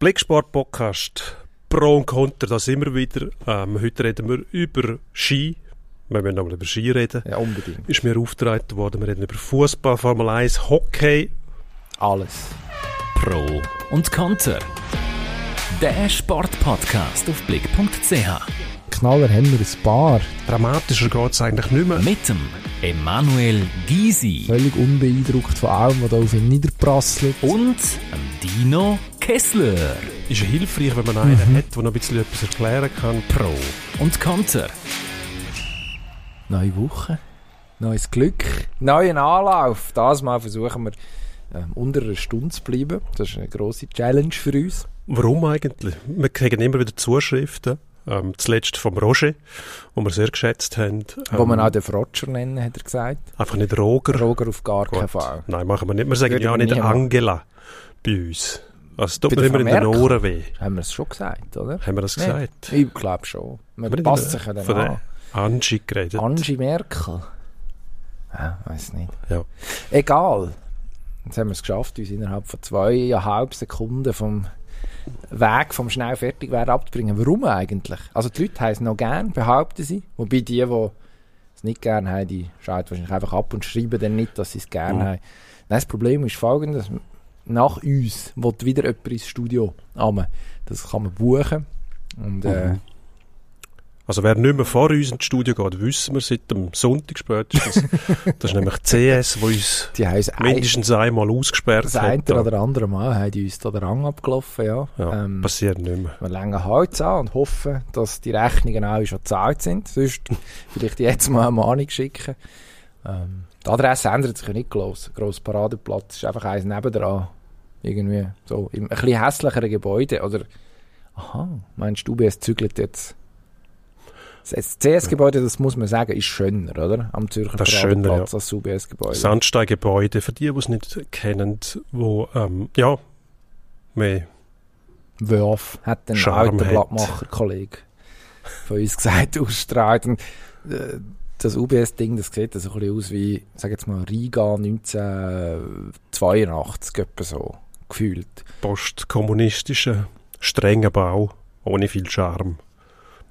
Blicksport Podcast Pro und Contra, da sind wir wieder. Ähm, heute reden wir über Ski. Wir müssen nochmal über Ski reden. Ja, unbedingt. Ist mir aufgetragen worden. Wir reden über Fußball, Formel 1, Hockey. Alles. Pro und Contra. Der Sportpodcast auf blick.ch. Knaller haben wir ein paar. Dramatischer geht es eigentlich nicht mehr. Mit dem Emanuel Gysi Völlig unbeeindruckt von allem, was da auf ihn niederprasselt. und dem Dino Kessler. Ist ja hilfreich, wenn man einen hat, der noch ein bisschen etwas erklären kann. Pro und Contra. Neue Woche. Neues Glück. Neuen Anlauf. Das Mal versuchen wir ähm, unter einer Stunde zu bleiben. Das ist eine grosse Challenge für uns. Warum eigentlich? Wir kriegen immer wieder Zuschriften. Ähm, zuletzt vom Roger, wo wir sehr geschätzt haben. Wo Ähm, man auch den Roger nennen, hat er gesagt. Einfach nicht Roger. Roger auf gar keinen Gut. Fall. Nein, machen wir nicht. Wir sagen ja nicht. Angela bei uns. Also es tut mir immer in den? Ohren weh. Haben wir es schon gesagt, oder? Haben wir das Nee. gesagt? Ich glaube schon. Man wir passt sich ja dann von an. Angie geredet. Angie Merkel. Ja, weiß nicht. Ja. Egal. Jetzt haben wir es geschafft, uns innerhalb von zweieinhalb Sekunden vom Weg vom schnell fertig werden abzubringen. Warum eigentlich? Also die Leute haben es noch gern, behaupten sie. Wobei die, die es nicht gern haben, die schalten wahrscheinlich einfach ab und schreiben dann nicht, dass sie es gern Mhm. haben. Nein, das Problem ist folgendes. Nach uns will wieder jemand ins Studio kommen. Das kann man buchen. Und äh, Mhm. Also wer nicht mehr vor uns ins Studio geht, wissen wir seit dem Sonntag spätestens. das ist nämlich die CS, wo uns die es ein- mindestens einmal ausgesperrt das hat. eine Da. oder andere Mal haben die uns da den Rang abgelaufen, ja. Ja, Ähm, passiert nicht mehr. wir längen Holz an und hoffen, dass die Rechnungen auch schon gezahlt sind. Sonst vielleicht jetzt mal eine Mahnung schicken. Ähm, die Adresse ändert sich ja nicht gross. Gross Paradeplatz ist einfach eins nebendran. Irgendwie so im ein bisschen hässlicheren Gebäude. Oder, aha, meinst du, UBS zügelt jetzt? Das CS-Gebäude, das muss man sagen, ist schöner, oder? Am Zürcher Das schöner, Paradeplatz als das UBS-Gebäude. Sandsteingebäude, für die, die es nicht kennen, wo, ähm, ja, mehr Wurf, hat ein Charme alter. Blattmacher-Kollege von uns gesagt, ausstrahlt. Und, äh, das UBS-Ding, das sieht so ein bisschen aus wie, sag jetzt mal, Riga 1982, etwa so, gefühlt. postkommunistischer, strenger Bau, ohne viel Charme.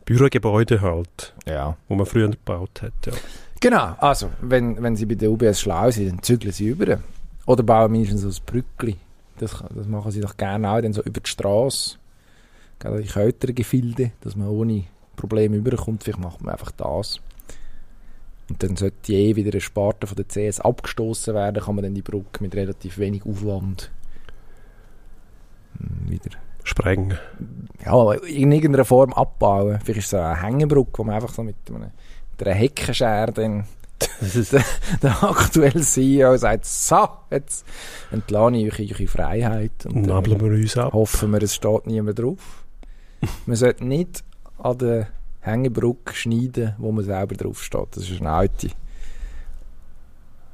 Bürogebäude halt, Ja. wo man früher gebaut hat, ja. Genau, also, wenn, wenn sie bei der UBS schlau sind, dann zügeln sie über. Oder bauen mindestens so ein Brückli. Das, das machen sie doch gerne auch, dann so über die Straße. Gerade in kälteren Gefilde, dass man ohne Probleme überkommt. Vielleicht macht man einfach das. Und dann sollte je wieder eine Sparte von der CS abgestoßen werden, kann man dann die Brücke mit relativ wenig Aufwand hm, wieder Sprengen. ja, aber in irgendeiner Form abbauen. Vielleicht ist es so eine Hängebrücke, wo man einfach so mit, einem, mit einer Heckenschere dann der, der aktuelle CEO sagt, so, jetzt entlasse ich euch eure Freiheit. Und Nabeln wir uns ab. hoffen wir, es steht niemand drauf. man sollte nicht an der Hängebrücke schneiden, wo man selber drauf steht. Das ist eine alte,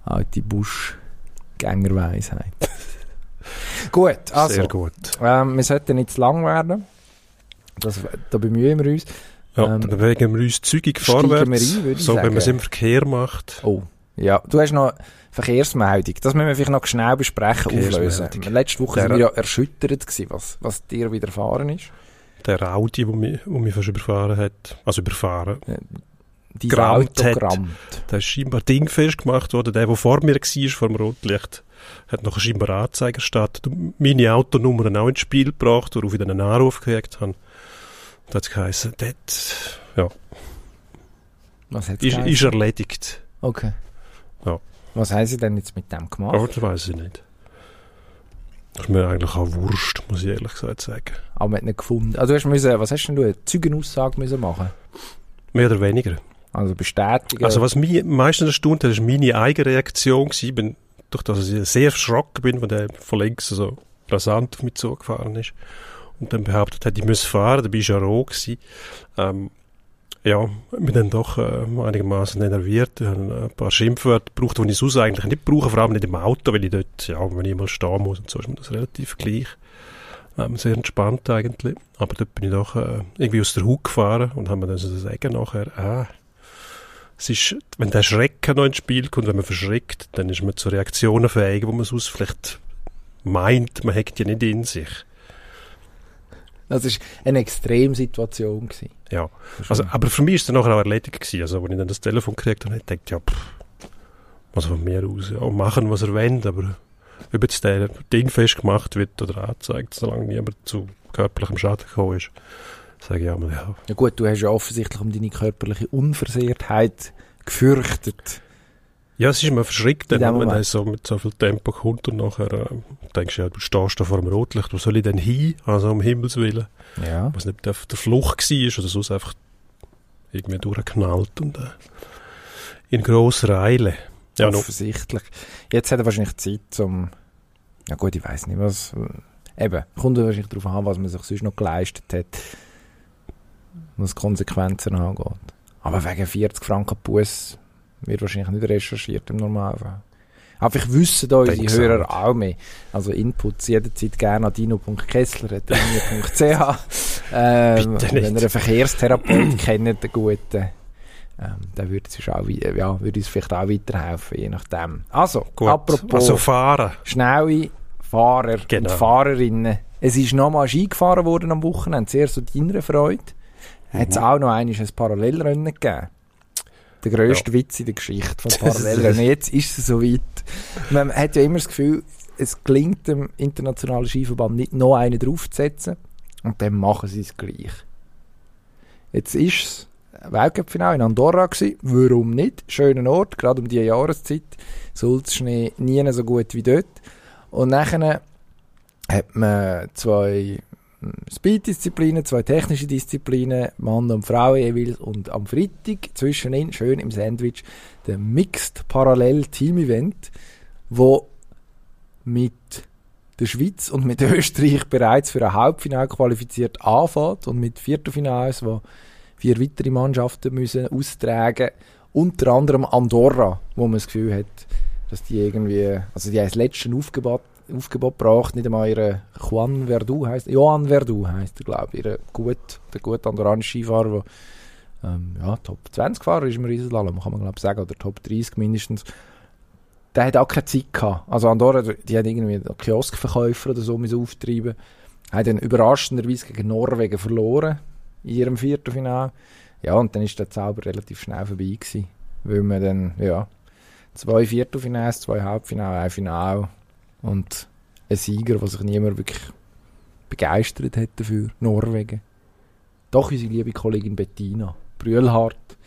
alte Buschgängerweisheit. Gut, also, Sehr gut. ähm, wir sollten nicht zu lang werden. Das, da bemühen wir uns. Ja, ähm, dann bewegen wir uns zügig vorwärts. ein, würde ich so, wenn man es sagen. im Verkehr macht. Oh, ja. Du hast noch Verkehrsmeldung. Das müssen wir vielleicht noch schnell besprechen, auflösen. Letzte Woche sind wir ja erschüttert gewesen, was, was dir widerfahren ist. Der Audi, der mich, wo mich fast überfahren hat. Also überfahren. Dein Gerammt Auto hat. gerammt. Da ist scheinbar dingfest gemacht worden. Der, der vor mir war, vor dem Rotlicht, hat noch scheinbar Anzeiger erstattet und meine Autonummer auch ins Spiel gebracht, worauf ich dann einen Anruf gekriegt habe. Da hat es geheißen, das ja, Was hat ist, ist erledigt. Okay. Ja. Was haben sie denn jetzt mit dem gemacht? Aber das weiß ich nicht. Das ist mir eigentlich auch Wurst, muss ich ehrlich gesagt sagen. Aber man hat nicht gefunden. Also du hast müssen, was hast denn du, eine Zeugenaussage müssen machen? Mehr oder weniger. Also bestätigen. Also was mich am meisten erstaunt hat, ist meine eigene Reaktion gewesen. Bin, durch das ich sehr erschrocken bin, wenn der von links so rasant auf mich zugefahren ist. Und dann behauptet hat, ich müsse fahren, dabei war ich ja roh. Gewesen. Ähm, ja, ich bin dann doch äh, einigermaßen enerviert. Ich habe ein paar Schimpfwörter gebraucht, die ich sonst eigentlich nicht brauche, vor allem nicht im Auto, weil ich dort, ja, wenn ich mal stehen muss und so, ist mir das relativ gleich. Ähm, sehr entspannt eigentlich. Aber dort bin ich doch äh, irgendwie aus der Haut gefahren und haben mir dann so sagen nachher, ah, es ist, wenn der Schrecken noch ins Spiel kommt, wenn man verschreckt, dann ist man zu Reaktionen fähig, wo man sonst vielleicht meint, man hegt ja nicht in sich. Das war eine Extremsituation. Gewesen. Ja, also, aber für mich ist es dann nachher auch erledigt gewesen. Also, als ich dann das Telefon gekriegt habe, dachte ich, ja, pff, was von mir aus, ja, machen, was er will, aber ob jetzt der Ding festgemacht wird oder angezeigt, solange niemand zu körperlichem Schaden gekommen ist, sage ich einmal, ja. Ja gut, du hast ja offensichtlich um deine körperliche Unversehrtheit gefürchtet. Ja, es ist mir verschreckt, wenn Moment. so mit so viel Tempo kommt und nachher äh, denkst du, ja, du stehst da vor dem Rotlicht, wo soll ich denn hin? Also um Himmels Willen. Ja. Was nicht auf der Flucht war oder sonst einfach irgendwie durchgeknallt und äh, in grosser Eile. Ja, offensichtlich. Jetzt hat er wahrscheinlich Zeit zum. Ja gut, ich weiß nicht, was. Eben, kommt wahrscheinlich darauf an, was man sich sonst noch geleistet hat, was Konsequenzen angeht. Aber wegen 40 Franken Bus wird wahrscheinlich nicht recherchiert im Normalfall. Aber ich wüsste da unsere Hörer auch auch mehr. Also Inputs jederzeit gerne an dino.kessler.ch. ähm, wenn ihr einen Verkehrstherapeut kennt, einen guten, ähm, der würde uns, auch, ja, würde uns vielleicht auch weiterhelfen, je nachdem. Also, Gut. apropos Also fahren. schnelle Fahrer Genau. und Fahrerinnen. Es ist nochmal Ski gefahren worden am Wochenende, sehr zu deiner Freude. Hat es Mhm. auch noch einmal ein Parallelrennen gegeben. Der grösste Witz in der Geschichte von Parallelrennen. Jetzt ist es soweit. Man hat ja immer das Gefühl, es gelingt dem Internationalen Skiverband nicht noch einen draufzusetzen und dann machen sie es gleich. Jetzt ist es Weltcup-Finale in Andorra gewesen. Warum nicht? Schöner Ort, gerade um diese Jahreszeit. Sulzschnee nie so gut wie dort. Und nachher hat man zwei Speed-Disziplinen, zwei technische Disziplinen, Mann und Frau jeweils. Und am Freitag zwischen ihnen, schön im Sandwich, der Mixed Parallel Team Event, wo mit der Schweiz und mit Österreich bereits für ein Halbfinale qualifiziert anfängt und mit Viertelfinals, wo vier weitere Mannschaften müssen austragen unter anderem Andorra, wo man das Gefühl hat, dass die irgendwie, also die haben das letzte Aufgebot, Aufgebot gebracht, nicht einmal ihre Juan Verdu heißt, Johan Verdu heißt glaube ich, ihre gut, der gute andorranische Skifahrer, der ähm, ja, Top 20 Fahrer ist im Riesenslalom, kann man glaube sagen, oder Top 30 mindestens. Der hat auch keine Zeit gehabt. Also Andorra, die hat irgendwie einen Kioskverkäufer oder so auftreiben. Hat dann überraschenderweise gegen Norwegen verloren in ihrem Viertelfinale. Ja, und dann ist der Zauber relativ schnell vorbei gewesen, weil man dann, ja, zwei Viertelfinals, zwei Halbfinale, ein Finale und ein Sieger, der sich niemand wirklich begeistert hat dafür, Norwegen. Doch unsere liebe Kollegin Bettina Brühlhardt,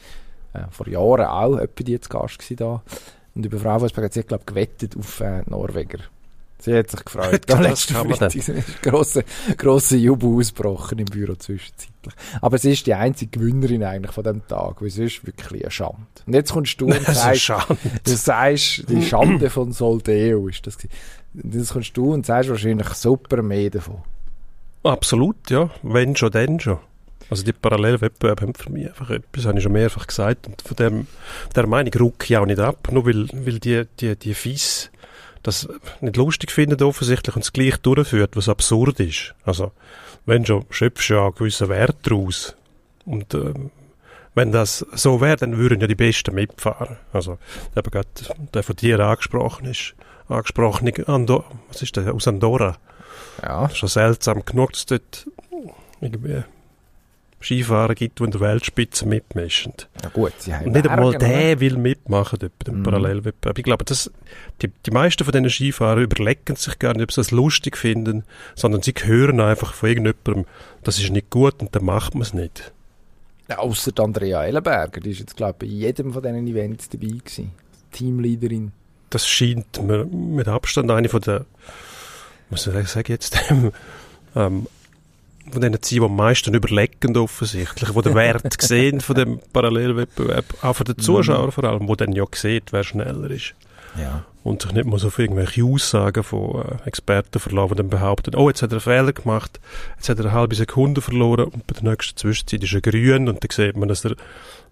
äh, vor Jahren auch etwa die jetzt Gast gewesen da. Und über Frauenfußball hat sie, glaube ich, gewettet auf äh, Norweger. Sie hat sich gefreut. Kann man Freitag ist ein grosser, grosser Jubel ausgebrochen im Büro zwischenzeitlich. Aber sie ist die einzige Gewinnerin eigentlich von dem Tag, weil es ist wirklich eine Schande. Und jetzt kommst du und Das ist sagst, du sagst, die Schande von Soldeo ist das gewesen. Jetzt kommst du und sagst wahrscheinlich super mehr davon. Absolut, ja. Wenn schon, dann schon. Also die Parallelwettbewerbe haben für mich einfach etwas, habe ich schon mehrfach gesagt. Und von dem, der Meinung rucke ich auch nicht ab, nur weil, weil die, die, die FIS das nicht lustig finden offensichtlich und es gleich durchführt, was absurd ist. Also, wenn schon, schöpfst du ja einen gewissen Wert daraus. Und ähm, wenn das so wäre, dann würden ja die Besten mitfahren. Also, eben gerade der von dir angesprochen ist, angesprochene Andorra, was ist der, aus Andorra? Ja. schon seltsam genug, dass es dort irgendwie Skifahrer gibt, die in der Weltspitze mitmischen. Ja gut, sie haben Und nicht einmal der will mitmachen dort bei dem Mhm. Parallelwettbewerb. Ich glaube, das, die, die meisten von diesen Skifahrern überlegen sich gar nicht, ob sie das lustig finden, sondern sie hören einfach von irgendjemandem, das ist nicht gut und dann macht man es nicht. Ja, die Andrea Ellenberger, die ist jetzt, glaube ich, bei jedem von diesen Events dabei gewesen. Teamleaderin. Das scheint mir mit Abstand eine von der, was soll ich sagen jetzt, ähm, von denen zu sein, die am meisten überlegen offensichtlich, die den Wert sehen von dem Parallelwettbewerb, auch von den Zuschauern vor allem, die dann ja sieht, wer schneller ist. Ja. Und sich nicht mal so auf irgendwelche Aussagen von äh, Experten verlassen, die dann behaupten, oh, jetzt hat er einen Fehler gemacht, jetzt hat er eine halbe Sekunde verloren und bei der nächsten Zwischenzeit ist er grün und dann sieht man, dass er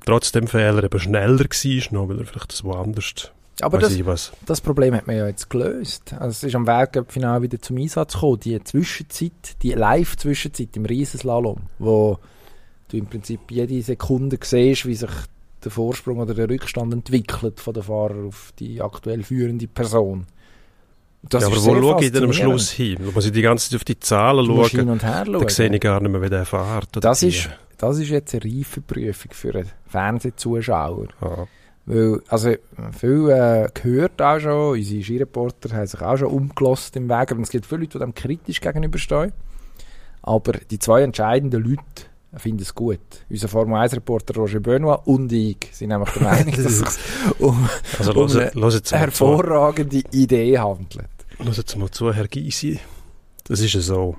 trotz dem Fehler eben schneller war, noch weil er vielleicht das woanders, Aber das, das Problem hat man ja jetzt gelöst. Also es ist am Weltcup-Final wieder zum Einsatz gekommen. Die Zwischenzeit, die Live-Zwischenzeit im Riesenslalom, wo du im Prinzip jede Sekunde siehst, wie sich der Vorsprung oder der Rückstand entwickelt von der Fahrer auf die aktuell führende Person. Ja, aber wo schaue ich denn am. Schluss hin? Muss ich die ganze Zeit auf die Zahlen musst hin schauen. und her Da sehe schauen. ich gar nicht mehr, wie der fährt. Das die. ist, das ist jetzt eine Reifeprüfung für einen Fernsehzuschauer. Ja. Weil, also, viel äh, gehört auch schon, unsere Skireporter haben sich auch schon umgelost im Weg, aber es gibt viele Leute, die dem kritisch gegenüberstehen. Aber die zwei entscheidenden Leute finden es gut. Unser Formel 1-Reporter Roger Benoit und ich sind nämlich der Meinung, dass es sich um Also, Um los, eine jetzt mal zu. hervorragende Idee handelt. Jetzt mal zu, Herr Gysi. Das ist ja so.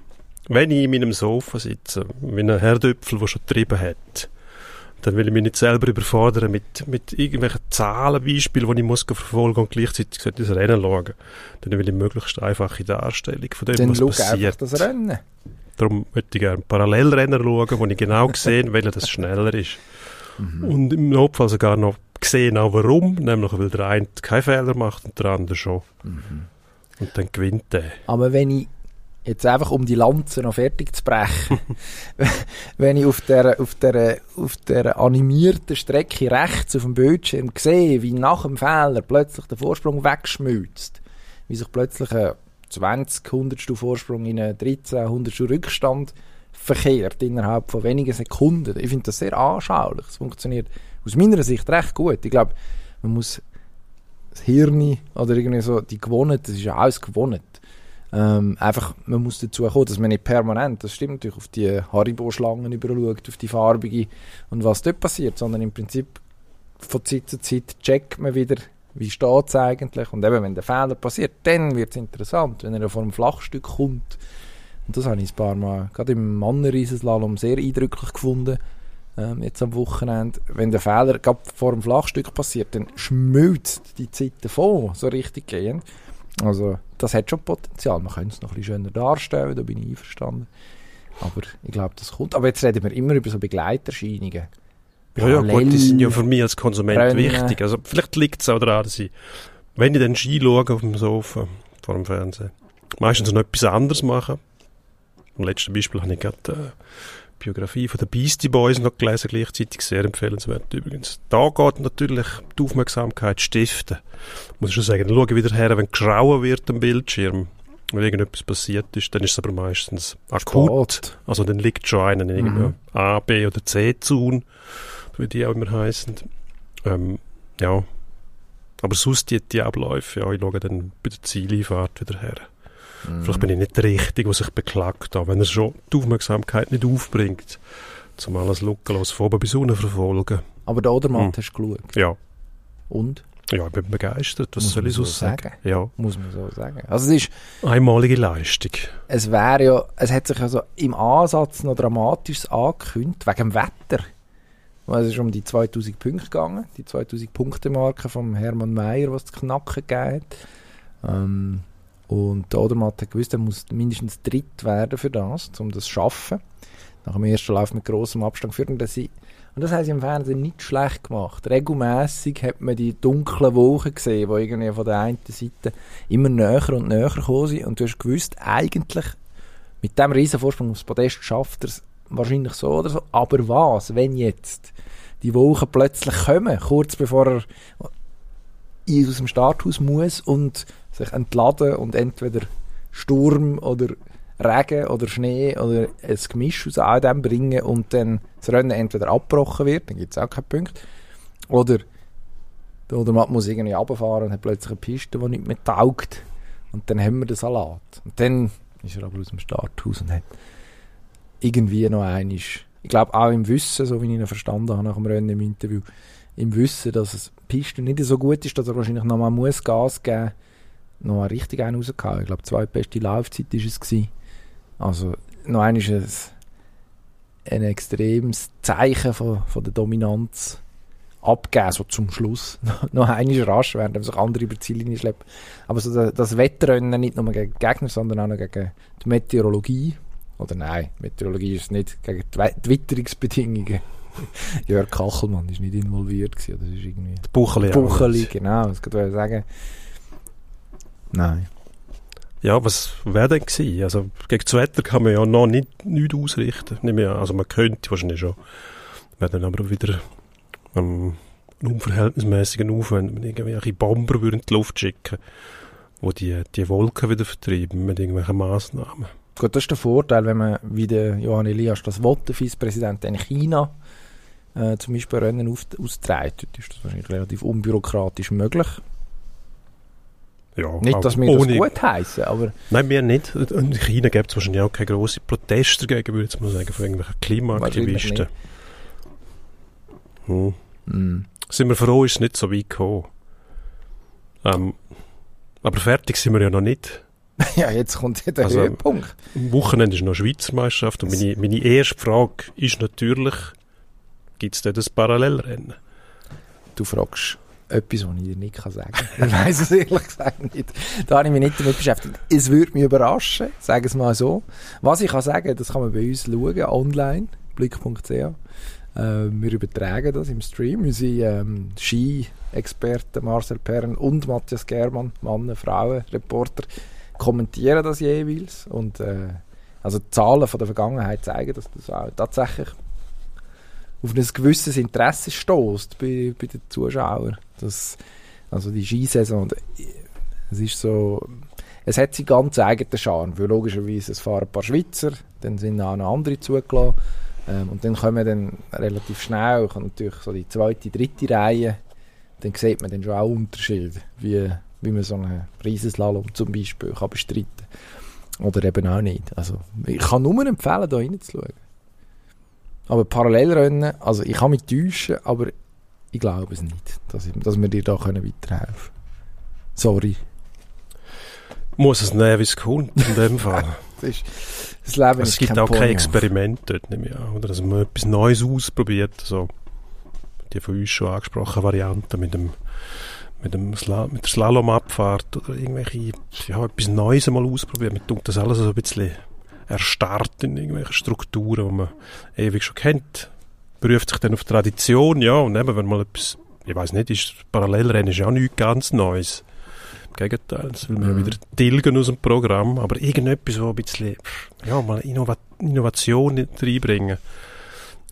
Wenn ich in meinem Sofa sitze, wie ein Herdöpfel, der schon getrieben hat, dann will ich mich nicht selber überfordern mit, mit irgendwelchen Zahlenbeispielen, die ich muss verfolgen und gleichzeitig sollte ich das Rennen schauen. Dann will ich möglichst einfache Darstellung von dem, Dann was passiert. das Rennen. Darum möchte ich gerne Parallelrenner schauen, wo ich genau sehe, welcher das schneller ist. Und im Notfall sogar noch sehen, auch warum. Nämlich, weil der eine keinen Fehler macht und der andere schon. Und dann gewinnt der. Aber wenn ich jetzt einfach um die Lanze noch fertig zu brechen, wenn ich auf der, auf der, auf der animierten Strecke rechts auf dem Bildschirm sehe, wie nach dem Fehler plötzlich der Vorsprung wegschmilzt, wie sich plötzlich ein 20 Hundertstel Vorsprung in einen 13 Hundertstel Rückstand verkehrt innerhalb von wenigen Sekunden. Ich finde das sehr anschaulich. Es funktioniert aus meiner Sicht recht gut. Ich glaube, man muss das Hirn oder irgendwie so, die gewonnen, das ist ja alles gewonnen. Ähm, einfach, man muss dazu kommen, dass man nicht permanent, das stimmt natürlich, auf die Haribo-Schlangen überschaut, auf die farbige und was dort passiert, sondern im Prinzip von Zeit zu Zeit checkt man wieder, wie steht es eigentlich? Und eben, wenn der Fehler passiert, dann wird es interessant, wenn er vor einem Flachstück kommt. Und das habe ich ein paar Mal, gerade im Mannenriesenslalom sehr eindrücklich gefunden, ähm, jetzt am Wochenende, wenn der Fehler gerade vor dem Flachstück passiert, dann schmilzt die Zeit davon, so richtig gehend. Also, das hat schon Potenzial. Man könnte es noch ein bisschen schöner darstellen, da bin ich einverstanden. Aber ich glaube, das kommt. Aber jetzt reden wir immer über so Begleiterscheinungen. Ja, ja, gut, die sind ja für mich als Konsument Rennen. wichtig. Also, vielleicht liegt es auch daran, dass ich, wenn ich dann Ski schaue auf dem Sofa, vor dem Fernsehen, meistens noch etwas anderes mache. Im letzten Beispiel habe ich gerade äh, Biografie von den Beastie Boys noch gelesen, gleichzeitig sehr empfehlenswert übrigens. Da geht natürlich die Aufmerksamkeit stiften. Muss ich schon sagen, dann schaue ich wieder her, wenn grauen wird am Bildschirm, wenn irgendetwas passiert ist, dann ist es aber meistens akut. Spät. Also dann liegt schon einer in irgendeinem A, B oder C-Zone, wie die auch immer heißen. Ähm, ja. Aber sonst die, die Abläufe, ja, ich schaue dann bei der Zieleinfahrt wieder her. Vielleicht bin ich nicht der Richtige, der sich beklagt hat, wenn er schon die Aufmerksamkeit nicht aufbringt, zum alles lückenlos von oben bis unten verfolgen. Aber der Odermatt Hm. hast du geschaut. Ja, Und? ja, ich bin begeistert. Was Muss soll ich so sagen? sagen. Ja, Muss man so sagen. Also es ist, einmalige Leistung. es wäre ja, es hat sich also im Ansatz noch Dramatisches angekündigt, wegen dem Wetter. Weil Es ist um die 2000 Punkte gegangen, die 2000 Punkte Marke vom Hermann Mayer, was zu knacken gegeben hat. Ähm, und der Odermatt hat gewusst, er muss mindestens dritt werden für das, um das zu schaffen. Nach dem ersten Lauf mit grossem Abstand führen. Und das, und das haben sie im Fernsehen nicht schlecht gemacht. Regelmäßig hat man die dunklen Wochen gesehen, die irgendwie von der einen Seite immer näher und näher gekommen sind. Und du hast gewusst, eigentlich mit dem riesen Vorsprung aufs Podest schafft er es wahrscheinlich so oder so. Aber was, wenn jetzt die Wochen plötzlich kommen, kurz bevor er aus dem Starthaus muss und sich entladen und entweder Sturm oder Regen oder Schnee oder ein Gemisch aus all dem bringen und dann das Rennen entweder abgebrochen wird, dann gibt es auch keinen Punkt, oder der Odermatt muss irgendwie runterfahren und hat plötzlich eine Piste, die nicht mehr taugt und dann haben wir den Salat. Und dann ist er aber aus dem Starthaus und hat irgendwie noch einmal, ich glaube auch im Wissen, so wie ich ihn verstanden habe nach dem Rennen im Interview, im Wissen, dass es Piste nicht so gut ist, dass er wahrscheinlich noch mal muss Gas geben noch richtig einen rausgehauen. Ich glaube, die zweitbeste Laufzeit war es. Gewesen. Also, noch einmal ist es ein extremes Zeichen von, von der Dominanz abgeben, so zum Schluss. noch einmal rasch, während sich andere über die Ziellinie schleppen. Aber so das, das Wettrennen nicht nur gegen die Gegner, sondern auch noch gegen die Meteorologie. Oder nein, Meteorologie ist nicht, gegen die die Witterungsbedingungen. Jörg Kachelmann ist nicht involviert gewesen, das ist irgendwie... Bucheli. auch Bucheli, nicht. genau, das wollte ich sagen. Nein. Ja, was wäre denn gewesen? Also, gegen das Wetter kann man ja noch nicht, nichts ausrichten. Nicht mehr, also, man könnte wahrscheinlich schon. Wäre dann aber wieder ähm, einen unverhältnismäßigen Aufwand, wenn man irgendwelche Bomber würden in die Luft schicken. wo die, die Wolken wieder vertreiben mit irgendwelchen Massnahmen. Gut, das ist der Vorteil, wenn man, wie der Johann Elias das will, der Vizepräsident in China äh, zum Beispiel Rennen auf, austrägt. Dort ist das wahrscheinlich relativ unbürokratisch möglich. Ja, Nicht, dass wir das ohne- gut heißen, aber Nein, wir nicht. In China gibt es wahrscheinlich auch keine grossen Proteste dagegen, würde ich mal sagen, von irgendwelchen Klimaaktivisten. Hm. mm, Sind wir froh, ist es nicht so weit gekommen. Ähm, aber fertig sind wir ja noch nicht. ja, jetzt kommt ja der Also, Höhepunkt. Am Wochenende ist noch Schweizer Meisterschaft und meine, meine erste Frage ist natürlich, gibt es dort ein Parallelrennen? Du fragst etwas, was ich dir nicht sagen kann. Ich weiss es ehrlich gesagt nicht. Da habe ich mich nicht damit beschäftigt. Es würde mich überraschen, sagen es mal so. Was ich kann sagen, das kann man bei uns schauen, online, blick.ch. Äh, wir übertragen das im Stream. Unsere ähm, Ski-Experten Marcel Perren und Matthias Germann, Männer, Frauen, Reporter, kommentieren das jeweils. Und äh, also die Zahlen von der Vergangenheit zeigen, dass das auch tatsächlich auf ein gewisses Interesse stößt bei, bei den Zuschauern. Das, also die Skisaison, es ist so, es hat seinen ganz eigenen Charme, weil logischerweise es fahren ein paar Schweizer, dann sind auch noch andere zugelassen ähm, und dann kommen dann relativ schnell, kommt natürlich so die zweite, dritte Reihe, dann sieht man dann schon auch Unterschiede, wie, wie man so einen Riesenslalom zum Beispiel kann bestreiten oder eben auch nicht. Also ich kann nur empfehlen, da reinzuschauen. Aber Parallelrennen, also ich kann mich täuschen, aber ich glaube es nicht, dass, ich, dass wir dir da können weiterhelfen können. Sorry. Muss es es kommt, in dem Fall. Das, ist, das Leben es ist gibt kein auch kein. Experiment dort, nehme ich an. Oder dass man etwas Neues ausprobiert. So, die von uns schon angesprochene Variante mit dem mit, dem Sla mit der Slalomabfahrt oder irgendwelche, ja, etwas Neues mal ausprobieren. Man tut das alles so ein bisschen erstarrt in irgendwelchen Strukturen, die man ewig schon kennt. Beruft sich dann auf Tradition, ja, und eben, wenn mal etwas, ich weiß nicht, ist Parallelrennen ist ja auch nichts ganz Neues. Im Gegenteil, das will man ja Mhm. wieder tilgen aus dem Programm, aber irgendetwas, wo ein bisschen, ja, mal Innova Innovation reinbringen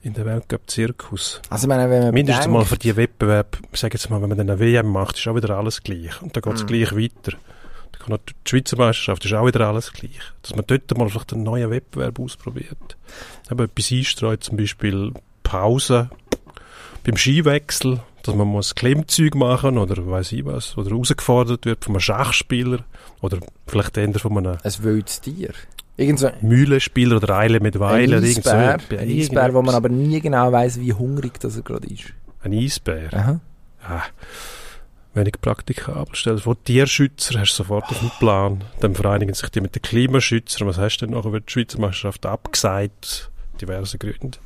in den Weltcup-Zirkus. Also meine, wenn man Mindestens mal bedenkt- für die Wettbewerb, sag jetzt mal, wenn man dann eine WM macht, ist auch wieder alles gleich. Und dann geht es Mhm. gleich weiter. Kann die Schweizer Meisterschaft ist auch wieder alles gleich. Dass man dort mal vielleicht einen neuen Wettbewerb ausprobiert. Eben etwas einstreut, zum Beispiel Pause beim Skiwechsel, dass man muss Klimmzüge machen oder weiß ich was, oder herausgefordert wird von einem Schachspieler oder vielleicht eher von einem ein wildes Tier. Irgend so Mühlenspieler oder Eile mit Weile. ein irgend so- Eisbär, ein Eisbär, wo man aber nie genau weiß, wie hungrig das er gerade ist. Ein Eisbär. Aha. Ah, wenig praktikabel. Stell dir vor, Tierschützer hast du sofort auf dem Plan. Dann vereinigen sich die mit den Klimaschützern. Was hast du denn nachher, wird die Schweizer Meisterschaft abgesagt? Diverse Gründe.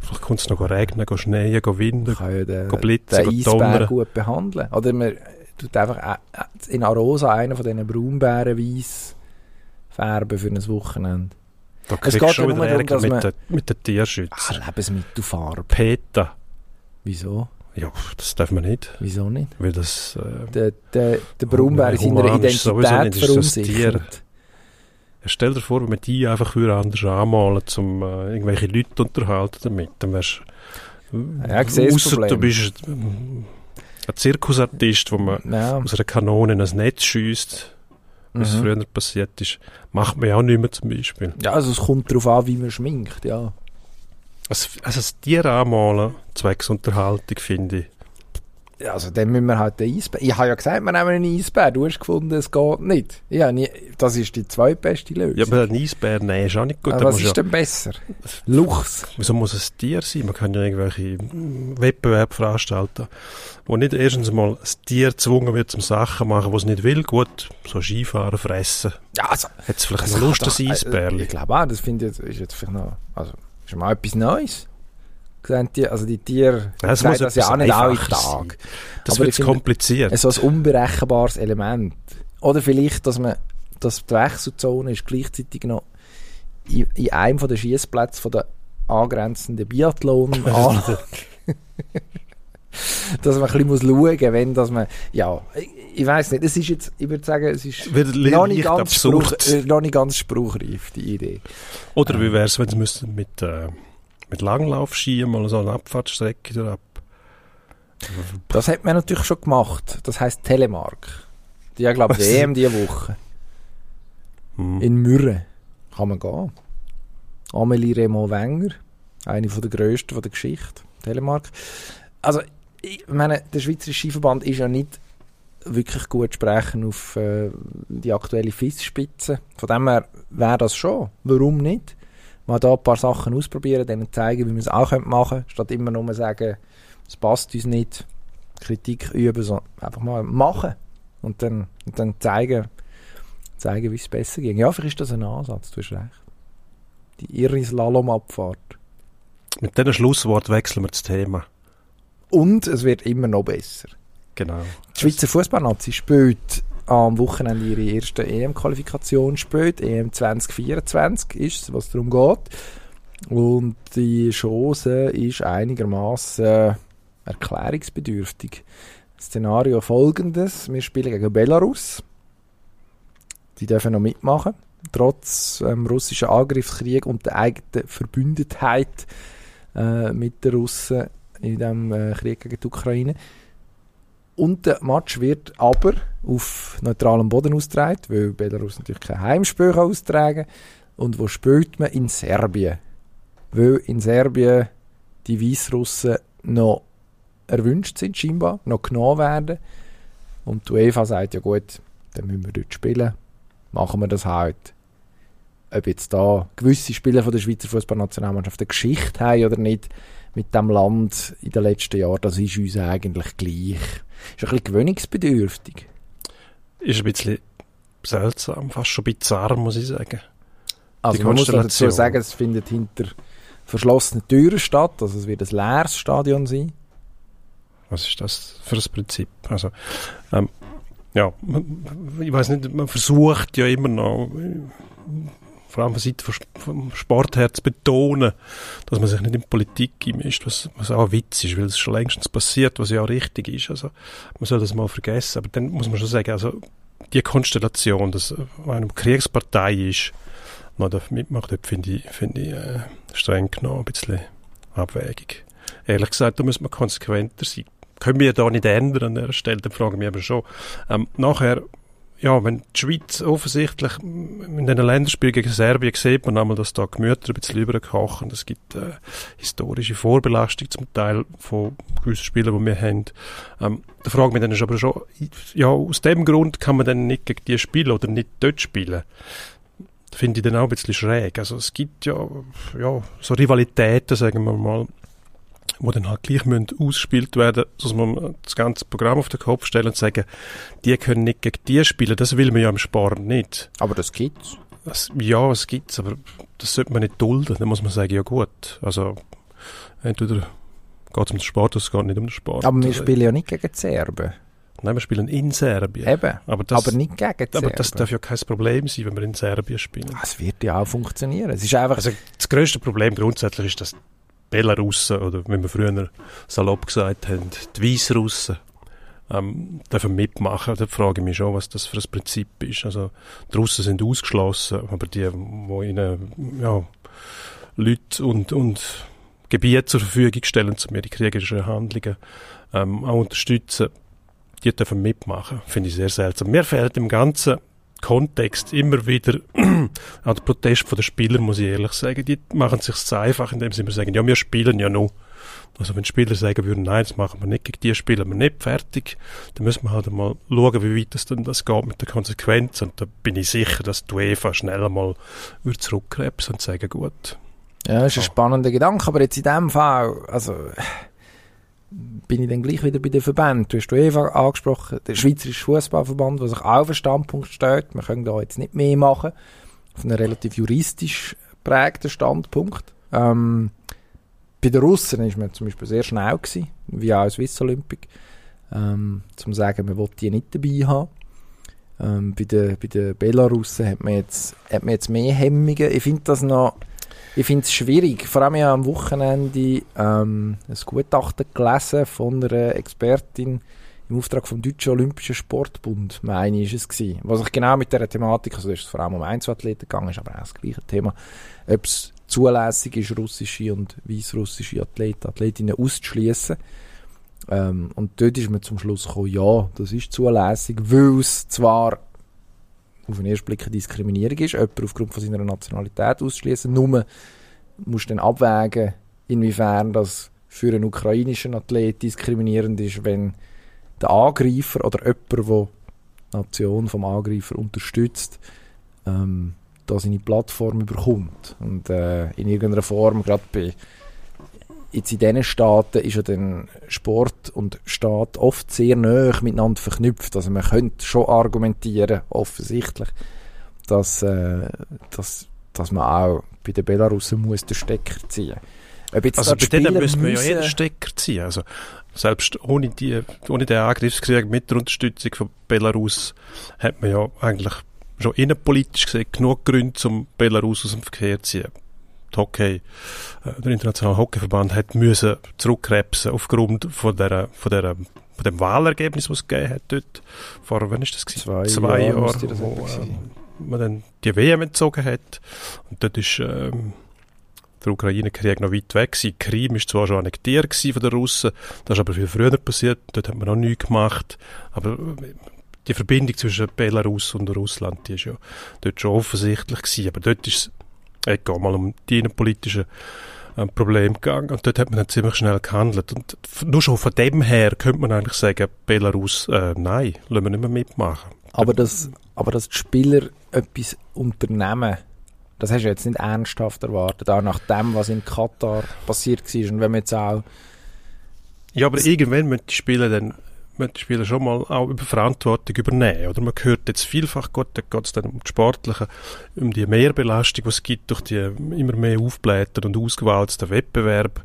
Vielleicht kommt es noch regnen, go schneien, go winden, ja den, go blitzen, den go donnern. gut behandeln. Oder man tut einfach äh, äh, in Arosa einen von diesen Braunbären weiss färben für ein Wochenende. Da Es geht du schon wieder darum, dass Ärger man- mit, den, mit den Tierschützern. Ah, Lebensmittelfarbe. PETA. Wieso? Ja, das darf man nicht. Wieso nicht? Weil das, äh, Der, der, der Braunbär in seiner Identität verunsichert. Ja, stell dir vor, wenn man die einfach würde anders anmalen, um äh, irgendwelche Leute zu unterhalten damit, dann wärst Ja, ich sehe das ausser du bist ein Zirkusartist, wo man Ja. aus einer Kanone in ein Netz schießt, es Mhm. früher passiert ist, macht man ja auch nicht mehr zum Beispiel. ja, also es kommt darauf an, wie man schminkt, ja. Also, also das Tier anmalen, zwecks Unterhaltung, finde ich. Ja, Also dann müssen wir halt den Eisbär... Ich habe ja gesagt, wir nehmen einen Eisbär. Du hast gefunden, es geht nicht. Ja, das ist die zweitbeste Lösung. Ja, aber ein Eisbär, nein, ist auch nicht gut. Aber was ist ja, denn besser? Luchs. wieso muss es ein Tier sein? Man kann ja irgendwelche Wettbewerbe veranstalten, wo nicht erstens mal das Tier gezwungen wird, zum Sachen machen, was es nicht will. Gut, so Skifahren, fressen. Ja, also... Hat es vielleicht noch Lust, das äh, Eisbärli? Ich glaube auch, das finde ich, ist jetzt vielleicht noch... Also, ist mal etwas Neues. Die, also die Tiere... Ja, es sagen muss das ja auch nicht alle Tag. Das wird kompliziert. so ein unberechenbares Element. Oder vielleicht, dass man dass die Wechselzone ist gleichzeitig noch in, in einem von Schießplätzen von der angrenzenden Biathlon an. dass man ein bisschen muss schauen muss, wenn dass man ja ich, ich weiß nicht, es ist jetzt ich würde sagen, es ist noch nicht, ganz spruch, äh, noch nicht ganz spruchreif die Idee. Oder wie wäre es, wenn sie müssten mit, äh, mit Langlaufski mal so eine Abfahrtsstrecke ab? Das hat man natürlich schon gemacht. Das heißt Telemark. Die haben, glaube ich? WM diese Woche. Hm. In Mürren. Kann man gehen. Amelie Remo Wenger. Eine von der grössten von der Geschichte. Telemark. Also, ich meine, der Schweizerische Skiverband ist ja nicht wirklich gut sprechen auf äh, die aktuelle FIS-Spitze. Von dem her wäre das schon. Warum nicht? Mal da ein paar Sachen ausprobieren, denen zeigen, wie man es auch machen könnte, statt immer nur sagen, es passt uns nicht, Kritik üben, sondern einfach mal machen und dann, und dann zeigen, zeigen, wie es besser ging. Ja, vielleicht ist das ein Ansatz, du hast recht. Die irre Slalomabfahrt. Mit diesem Schlusswort wechseln wir das Thema. Und es wird immer noch besser. Genau. Die Schweizer Fußballnazi spielt am Wochenende ihre erste EM-Qualifikation spielt. EM 2024 ist es, was darum geht. Und die Chance ist einigermaßen erklärungsbedürftig. Szenario folgendes: Wir spielen gegen Belarus. Die dürfen noch mitmachen, trotz ähm, russischen Angriffskrieg und der eigenen Verbündetheit äh, mit den Russen in dem äh, Krieg gegen die Ukraine. Und der Match wird aber auf neutralem Boden ausgetragen, weil Belarus natürlich kein Heimspiel austragen kann. Und wo spielt man? In Serbien. Weil in Serbien die Weißrussen noch erwünscht sind, scheinbar, noch genommen werden. Und die UEFA sagt, ja gut, dann müssen wir dort spielen. Machen wir das halt. Ob jetzt da gewisse Spieler von der Schweizer Fußballnationalmannschaft eine Geschichte haben oder nicht mit dem Land in den letzten Jahren, das ist uns eigentlich gleich. Ist ein bisschen gewöhnungsbedürftig. Ist ein bisschen seltsam, fast schon bizarr, muss ich sagen. Also Die man muss dazu sagen, es findet hinter verschlossenen Türen statt, also es wird ein leeres Stadion sein. Was ist das für ein Prinzip? Also, ähm, ja, man, ich weiß nicht, man versucht ja immer noch, vor allem von Seite vom Sp- vom Sport her zu betonen, dass man sich nicht in Politik einmischt, was, was auch ein Witz ist, weil es schon längstens passiert, was ja auch richtig ist. Also, man soll das mal vergessen. Aber dann muss man schon sagen, also, die Konstellation, dass eine Kriegspartei ist, man da mitmacht, dort finde ich, finde ich äh, streng genommen ein bisschen abwägig. Ehrlich gesagt, da müssen wir konsequenter sein. Können wir da nicht ändern an der Stelle, dann fragen wir aber schon. Ähm, nachher, ja, wenn die Schweiz offensichtlich in den Länderspielen gegen Serbien sieht man einmal, dass da die Gemüter ein bisschen überkochen. Es gibt äh, historische Vorbelastung zum Teil von gewissen Spielern, die wir haben. Ähm, da frage mich dann ist aber schon, ja, aus dem Grund kann man dann nicht gegen die spielen oder nicht dort spielen finde ich dann auch ein bisschen schräg. Also es gibt ja, ja so Rivalitäten, sagen wir mal, wo dann halt gleich müssen ausgespielt werden, dass man das ganze Programm auf den Kopf stellen und sagen, die können nicht gegen die spielen, das will man ja im Sport nicht. Aber das gibt's. Das, ja, es gibt's, aber das sollte man nicht dulden. Dann muss man sagen, ja gut, also entweder geht es um den Sport es geht nicht um den Sport. Aber wir Also, spielen ja nicht gegen die Serben. Nein, wir spielen in Serbien. Eben. Aber das, aber nicht gegen die aber das darf ja kein Problem sein, wenn wir in Serbien spielen. es wird ja auch funktionieren. Es ist einfach... Also das grösste Problem grundsätzlich ist, dass die Belarussen oder wie wir früher salopp gesagt haben, die Weißrussen ähm, dürfen mitmachen. Da frage ich mich schon, was das für ein Prinzip ist. Also die Russen sind ausgeschlossen, aber die, wo ihnen ja, Leute und, und Gebiete zur Verfügung stellen, um ihre kriegerischen Handlungen ähm, auch unterstützen, die dürfen mitmachen. Finde ich sehr seltsam. Mir fehlt im ganzen Kontext immer wieder an der Protest der Spieler, muss ich ehrlich sagen. Die machen es sich zu einfach, indem sie immer sagen, ja, wir spielen ja nur. Also wenn Spieler sagen würden, nein, das machen wir nicht, gegen die spielen wir nicht, fertig, dann müssen wir halt mal schauen, wie weit das denn das geht mit der Konsequenz. Und da bin ich sicher, dass die UEFA schnell einmal zurückkrebsen und sagen, gut, Ja, das ist ein spannender Gedanke, aber jetzt in dem Fall, also bin ich dann gleich wieder bei den Verbänden. Du hast die UEFA angesprochen, der Schweizerische Fußballverband, der sich auch auf den Standpunkt stellt, wir können da jetzt nicht mehr machen, auf einen relativ juristisch prägten Standpunkt. Ähm, bei den Russen ist man zum Beispiel sehr schnell gewesen, wie auch Swiss Olympic, ähm, zum sagen, man will die nicht dabei haben. Ähm, bei den, bei den Belarussen hat man jetzt, hat man jetzt mehr Hemmungen. Ich finde das noch ich finde es schwierig. Vor allem ja am Wochenende ähm, ein Gutachten gelesen von einer Expertin im Auftrag vom Deutschen Olympischen Sportbund, meine ich, ist es gewesen, was sich genau mit dieser Thematik, also da ist es vor allem um Einzelathleten gegangen, ist aber auch das gleiche Thema, ob es zulässig ist, russische und weißrussische Athleten, Athletinnen auszuschließen. Ähm, und dort ist man zum Schluss gekommen, ja, das ist zulässig, weil es zwar auf den ersten Blick eine Diskriminierung ist, jemand aufgrund von seiner Nationalität auszuschließen, nur musst du dann abwägen, inwiefern das für einen ukrainischen Athlet diskriminierend ist, wenn der Angreifer oder jemand, der die Nation vom Angreifer unterstützt, ähm, da seine Plattform überkommt. Und äh, in irgendeiner Form, gerade bei jetzt in diesen Staaten ist ja dann Sport und Staat oft sehr nah miteinander verknüpft. Also man könnte schon argumentieren, offensichtlich, dass, äh, dass, dass man auch bei den Belarussen muss den Stecker ziehen jetzt also bei denen müssen wir ja eh den Stecker ziehen. Also selbst ohne, die, ohne den Angriffskrieg mit der Unterstützung von Belarus hat man ja eigentlich schon innenpolitisch gesehen genug Gründe, um Belarus aus dem Verkehr zu ziehen. Hockey, äh, der internationale Hockeyverband hat müssen zurückkrebsen aufgrund von der, von der, von dem Wahlergebnis, was es gegeben hat dort. Vor, wann ist das gewesen? Zwei, Zwei Jahre, Jahre, wo äh, man dann die WM entzogen hat. Und dort ist, ähm, der Ukraine-Krieg noch weit weg gewesen. Krim ist zwar schon annektiert von den Russen, das ist aber viel früher passiert, dort hat man noch nichts gemacht, aber äh, die Verbindung zwischen Belarus und Russland, die ist ja dort schon offensichtlich gewesen, aber dort ist es egal, mal um die innenpolitischen äh, Probleme gegangen. Und dort hat man dann ziemlich schnell gehandelt. Und nur schon von dem her könnte man eigentlich sagen, Belarus, äh, nein, lassen wir nicht mehr mitmachen. Aber dass, aber dass die Spieler etwas unternehmen, das hast du jetzt nicht ernsthaft erwartet, auch nach dem, was in Katar passiert war. Und wenn man jetzt auch ja, aber irgendwann müssen die Spieler dann müssen die Spieler schon mal auch über Verantwortung übernehmen. Oder man hört jetzt vielfach, Gott, da geht es dann um die Sportliche, um die Mehrbelastung, die es gibt durch die immer mehr aufblähten und ausgewalzten Wettbewerb.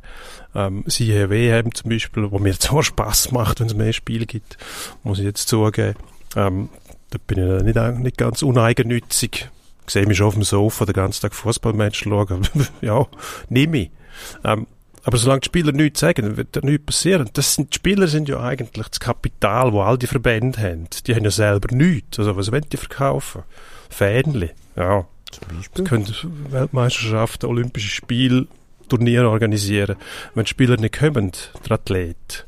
Ähm, siehe WM zum Beispiel, wo mir zwar Spaß macht, wenn es mehr Spiele gibt, muss ich jetzt zugeben. Ähm, da bin ich nicht, nicht ganz uneigennützig. Ich sehe mich schon auf dem Sofa den ganzen Tag Fußballmatch schauen. ja, nehme ich. Ähm, aber solange die Spieler nichts sagen, wird da nichts passieren. Das sind, die Spieler sind ja eigentlich das Kapital, wo all die Verbände haben. Die haben ja selber nichts. Also was wollen die verkaufen? Fähnli. Ja. Zum Beispiel. Die können Weltmeisterschaften, Olympische Spiele, Turniere organisieren. Wenn die Spieler nicht kommen, der Athlet.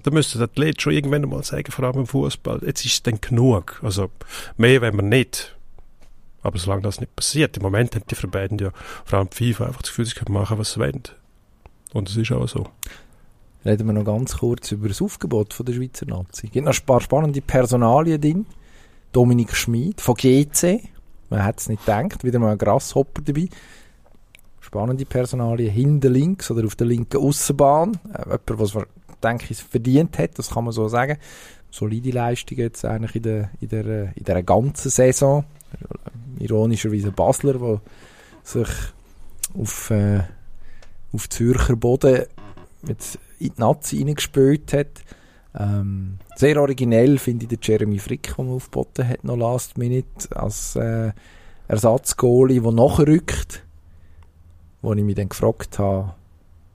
Dann müsste der Athlet schon irgendwann mal sagen, vor allem im Fußball, jetzt ist es dann genug. Also mehr wenn man nicht. Aber solange das nicht passiert, im Moment haben die Verbände ja, vor allem die FIFA, einfach das Gefühl, sie können machen, was sie wollen. Und es ist auch so. Reden wir noch ganz kurz über das Aufgebot von der Schweizer Nazi. Es gibt noch ein paar spannende Personalien drin. Dominik Schmid von GC. Man hat es nicht gedacht. Wieder mal ein Grasshopper dabei. Spannende Personalien hinten links oder auf der linken Aussenbahn. Äh, jemand, was denke ich, verdient hat, das kann man so sagen. Solide Leistung jetzt eigentlich in der, in der, in der ganzen Saison. Ironischerweise Basler, der sich auf äh, auf Zürcher Boden jetzt in die Nazi reingespielt hat. Ähm, sehr originell finde ich den Jeremy Frick, den man aufgeboten hat, noch Last Minute, als äh, Ersatzgoalie, der nachrückt. Wo ich mich dann gefragt habe,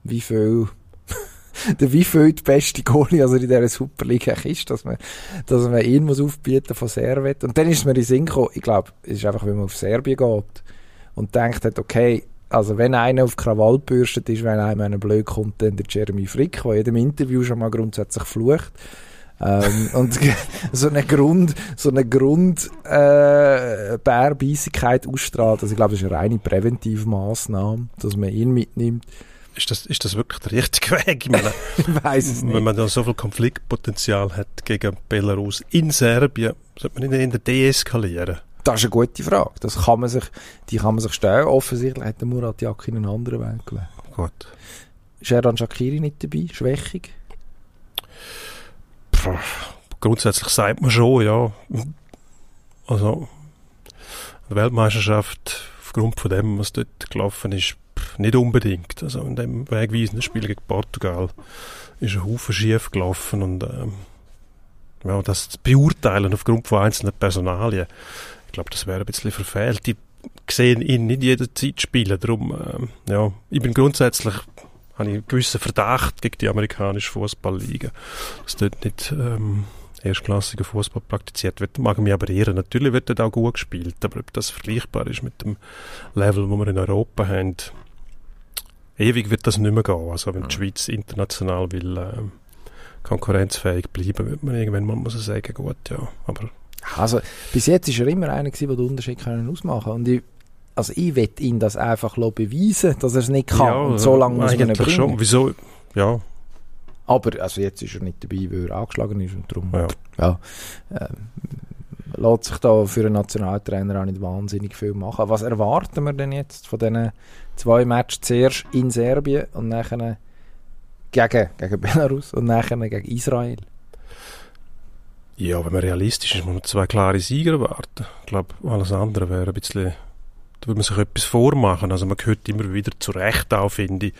wie viel der wie viel die beste Goalie also in dieser Superliga ist, dass man, dass man ihn muss aufbieten von Servet. Und dann ist mir in Sinn gekommen, ich glaube, es ist einfach, wenn man auf Serbien geht und denkt okay, also wenn einer auf Krawall bürstet ist, wenn einem einer blöd kommt, dann der Jeremy Frick, der in jedem Interview schon mal grundsätzlich flucht. ähm, und so eine Grund, so eine Grund äh, ausstrahlt. Also ich glaube, das ist eine reine Präventivmaßnahme, dass man ihn mitnimmt. Ist das, ist das wirklich der richtige Weg? Ich, meine, ich weiss es nicht. Wenn man da so viel Konfliktpotenzial hat gegen Belarus in Serbien, sollte man ihn deeskalieren? Das ist eine gute Frage. Das kann man sich, die kann man sich stellen. Offensichtlich hat der Murat Yakin einen anderen Weg gewählt. Gut. Sheran Shakiri nicht dabei? Schwächung? Puh, grundsätzlich sagt man schon, ja. Also, die Weltmeisterschaft, aufgrund von dem, was dort gelaufen ist, nicht unbedingt. Also, in dem wegweisenden Spiel gegen Portugal ist ein Haufen schief gelaufen und, ähm, ja, das zu beurteilen aufgrund von einzelnen Personalien, ich glaube, das wäre ein bisschen verfehlt. Die sehen ihn nicht jederzeit spielen. Darum, äh, ja, ich bin grundsätzlich, habe ich einen gewissen Verdacht gegen die amerikanische Fußballliga, dass dort nicht ähm, erstklassiger Fußball praktiziert wird. Mag mich aber irren. Natürlich wird dort auch gut gespielt, aber ob das vergleichbar ist mit dem Level, wo wir in Europa haben, ewig wird das nicht mehr gehen. Also wenn die Schweiz international will, äh, konkurrenzfähig bleiben, wird man irgendwann mal muss sagen, gut, ja, aber Also, bis jetzt war er immer einer, gewesen, der den Unterschied können ausmachen konnte. Und ich, also ich will ihn das einfach beweisen, dass er es nicht kann. ja, und so lange muss man ihn bringen. schon. Wieso? Ja, Aber also jetzt ist er nicht dabei, weil er angeschlagen ist. Und darum ja. ja, ähm, lässt sich da für einen Nationaltrainer auch nicht wahnsinnig viel machen. Was erwarten wir denn jetzt von diesen zwei Matches? Zuerst in Serbien und nachher gegen, gegen Belarus und nachher gegen Israel. Ja, wenn man realistisch ist, muss man zwei klare Sieger erwarten. Ich glaube, alles andere wäre ein bisschen, da würde man sich etwas vormachen. Also man hört immer wieder zu Recht auch, finde ich,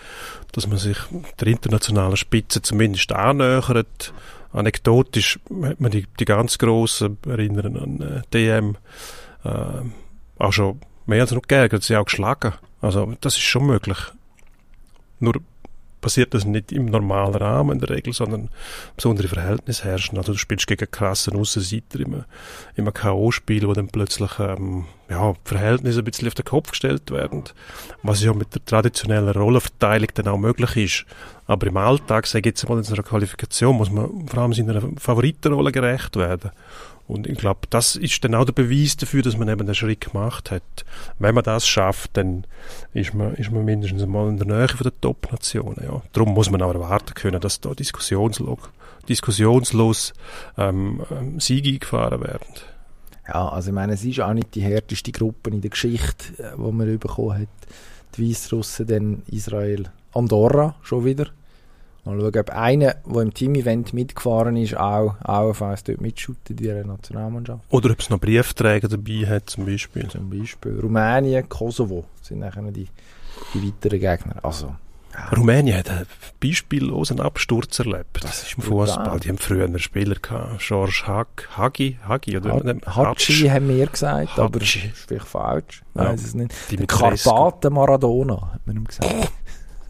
dass man sich der internationalen Spitze zumindest annähert. Anekdotisch hat man die, die ganz Grossen erinnern an DM, äh, auch schon mehr als noch geärgert, sie auch geschlagen. Also das ist schon möglich. Nur passiert das nicht im normalen Rahmen in der Regel, sondern besondere Verhältnisse herrschen. Also du spielst gegen krassen Aussenseiter im, im K.O.-Spiel, wo dann plötzlich ähm, ja, Verhältnisse ein bisschen auf den Kopf gestellt werden, was ja mit der traditionellen Rollenverteilung dann auch möglich ist. Aber im Alltag, sage ich jetzt mal in so einer Qualifikation, muss man vor allem seiner Favoritenrolle gerecht werden. Und ich glaube, das ist dann auch der Beweis dafür, dass man eben den Schritt gemacht hat. Wenn man das schafft, dann ist man, ist man mindestens mal in der Nähe von der Top-Nationen. Ja. Darum muss man auch erwarten können, dass da diskussionslos, diskussionslos ähm, ähm, Siege eingefahren werden. Ja, also ich meine, es ist auch nicht die härteste Gruppe in der Geschichte, äh, die man bekommen hat. Die Weißrussen, dann Israel, Andorra schon wieder. Mal schauen, ob einer, der im Team-Event mitgefahren ist, auch, auch falls dort mitschüttet in ihrer Nationalmannschaft. Oder ob es noch Briefträger dabei hat, zum Beispiel. Zum Beispiel Rumänien, Kosovo sind nachher die, die weiteren Gegner. Also, Rumänien hat einen beispiellosen Absturz erlebt. Das ist im. Fußball. Die haben früher einen Spieler gehabt, George Hag, Hagi, Hagi oder Hat- Hatschi haben wir gesagt, aber das Hatschi. ist vielleicht falsch. Ja. weiß es nicht. Die Der. Karpaten Maradona, hat man ihm gesagt.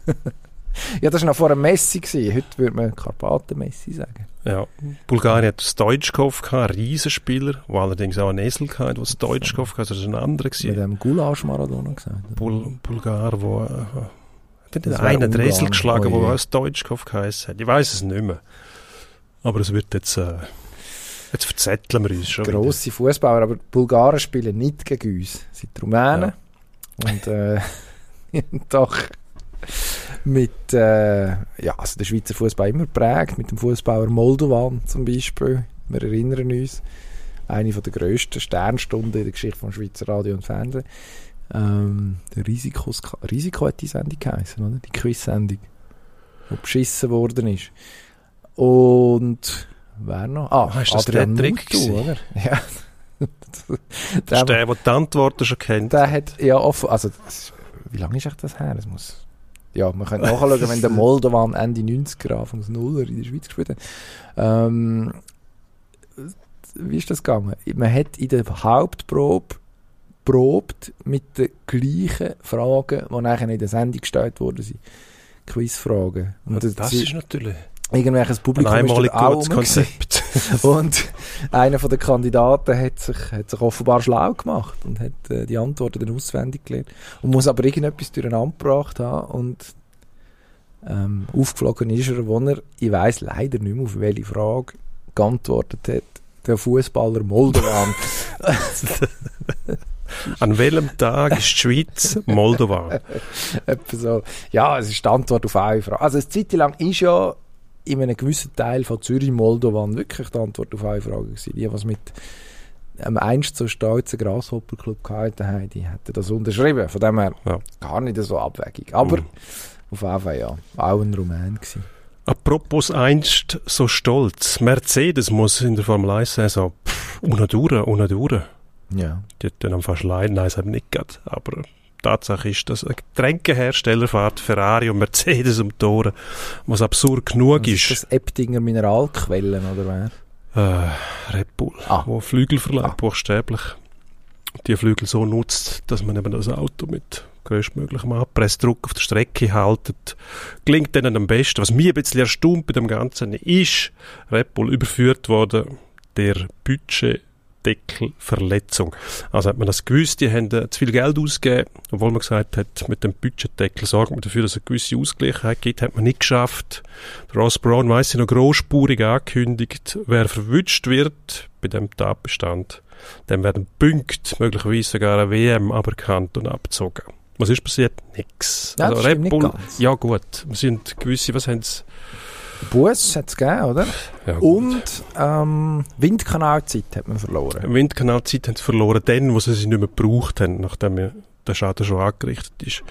ja, das war noch vor einem Messi. Gewesen. Heute würde man Karpaten-Messi sagen. Ja, Bulgarien hat Stoichkov gehabt, ein Riesenspieler, der allerdings auch einen Esel hatte, der Stoichkov hatte, also das war ein anderer Mit gewesen. dem Gulasch Maradona gesagt. Bul Bulgar, der äh, einen den Esel geschlagen, Oh der auch Stoichkov geheißen hat. Ich weiß es nicht mehr. Aber es wird jetzt, äh, jetzt verzetteln wir uns schon. Grosse Fußballer, aber die Bulgaren spielen nicht gegen uns. Sie sind Rumänen. Und äh, doch mit, äh, ja, also der Schweizer Fußball immer prägt, mit dem Fußballer Moldovan zum Beispiel. Wir erinnern uns, eine von der grössten Sternstunden in der Geschichte von Schweizer Radio und Fernsehen. Ähm, Risikos Risiko hat die Sendung geheißen, oder? Die Quiz-Sendung, die beschissen worden ist. Und wer noch? Ah, Ah, ist das Adrian der Trick Mutu, oder? Ja. Das ist der, der die Antworten schon kennt. Der hat ja offen, also wie lange ist das her? Das muss, ja, man könnte nachschauen, wenn der Moldovan Ende 90er, Anfangs Nuller in der Schweiz gespielt hat. Ähm, wie ist das gegangen? Man hat in der Hauptprobe probt mit den gleichen Fragen, die nachher in der Sendung gestellt worden sind. Quizfragen. Und das sie- ist natürlich irgendwelches ein Publikum ist einmalig dort auch. Konzept. Und einer von den Kandidaten hat sich, hat sich offenbar schlau gemacht und hat äh, die Antworten dann auswendig gelernt und muss aber irgendetwas durcheinander gebracht haben und ähm, aufgeflogen ist er, wo er, ich weiss leider nicht mehr, auf welche Frage geantwortet hat, der Fußballer Moldovan. An welchem Tag ist die Schweiz Moldova? So. Ja, es ist die Antwort auf eine Frage. Also eine Zeit lang ist ja in einem gewissen Teil von Zürich Moldovan wirklich die Antwort auf eine Frage gewesen. Die, was mit einem einst so stolzen Grasshopper-Club gehalten haben, die hätten das unterschrieben. Von dem her Ja. gar nicht so abwegig. Aber Mhm. auf jeden Fall ja, auch ein Rumän gewesen. Apropos einst so stolz. Mercedes muss in der Formel 1 Saison pff, ohne durch. Ja. Die hat dann fast leiden, nein, es hat nicht gehabt. Aber Tatsache ist, dass ein Getränkehersteller fährt Ferrari und Mercedes um Tore, was absurd genug ist ist. das Eptinger Mineralquellen oder wer? Äh, Red Bull, Ah. wo Flügel verleiht, Ah. buchstäblich. Die Flügel so nutzt, dass man eben das Auto mit größtmöglichem Abpressdruck auf der Strecke haltet. Klingt denen am besten. Was mich ein bisschen erstaunt bei dem Ganzen ist, Red Bull überführt worden, der Budget Budgetdeckelverletzung. Also hat man das gewusst, die haben äh, zu viel Geld ausgegeben, obwohl man gesagt hat, mit dem Budgetdeckel sorgt man dafür, dass es eine gewisse Ausgleichheit gibt, hat man nicht geschafft. Der Ross Brown weiss ich noch großspurig angekündigt, wer verwünscht wird bei dem Tatbestand, dem werden Punkte, möglicherweise sogar eine WM aberkannt und abgezogen. Was ist passiert? Nix. Ja, also das Red stimmt Bull, ja gut, wir sind gewisse, was haben sie? Bus hat es gegeben, oder? Ja. Und ähm, Windkanalzeit hat man verloren. Windkanalzeit haben sie verloren, dann, wo sie sie nicht mehr gebraucht haben, nachdem der Schaden schon angerichtet ist.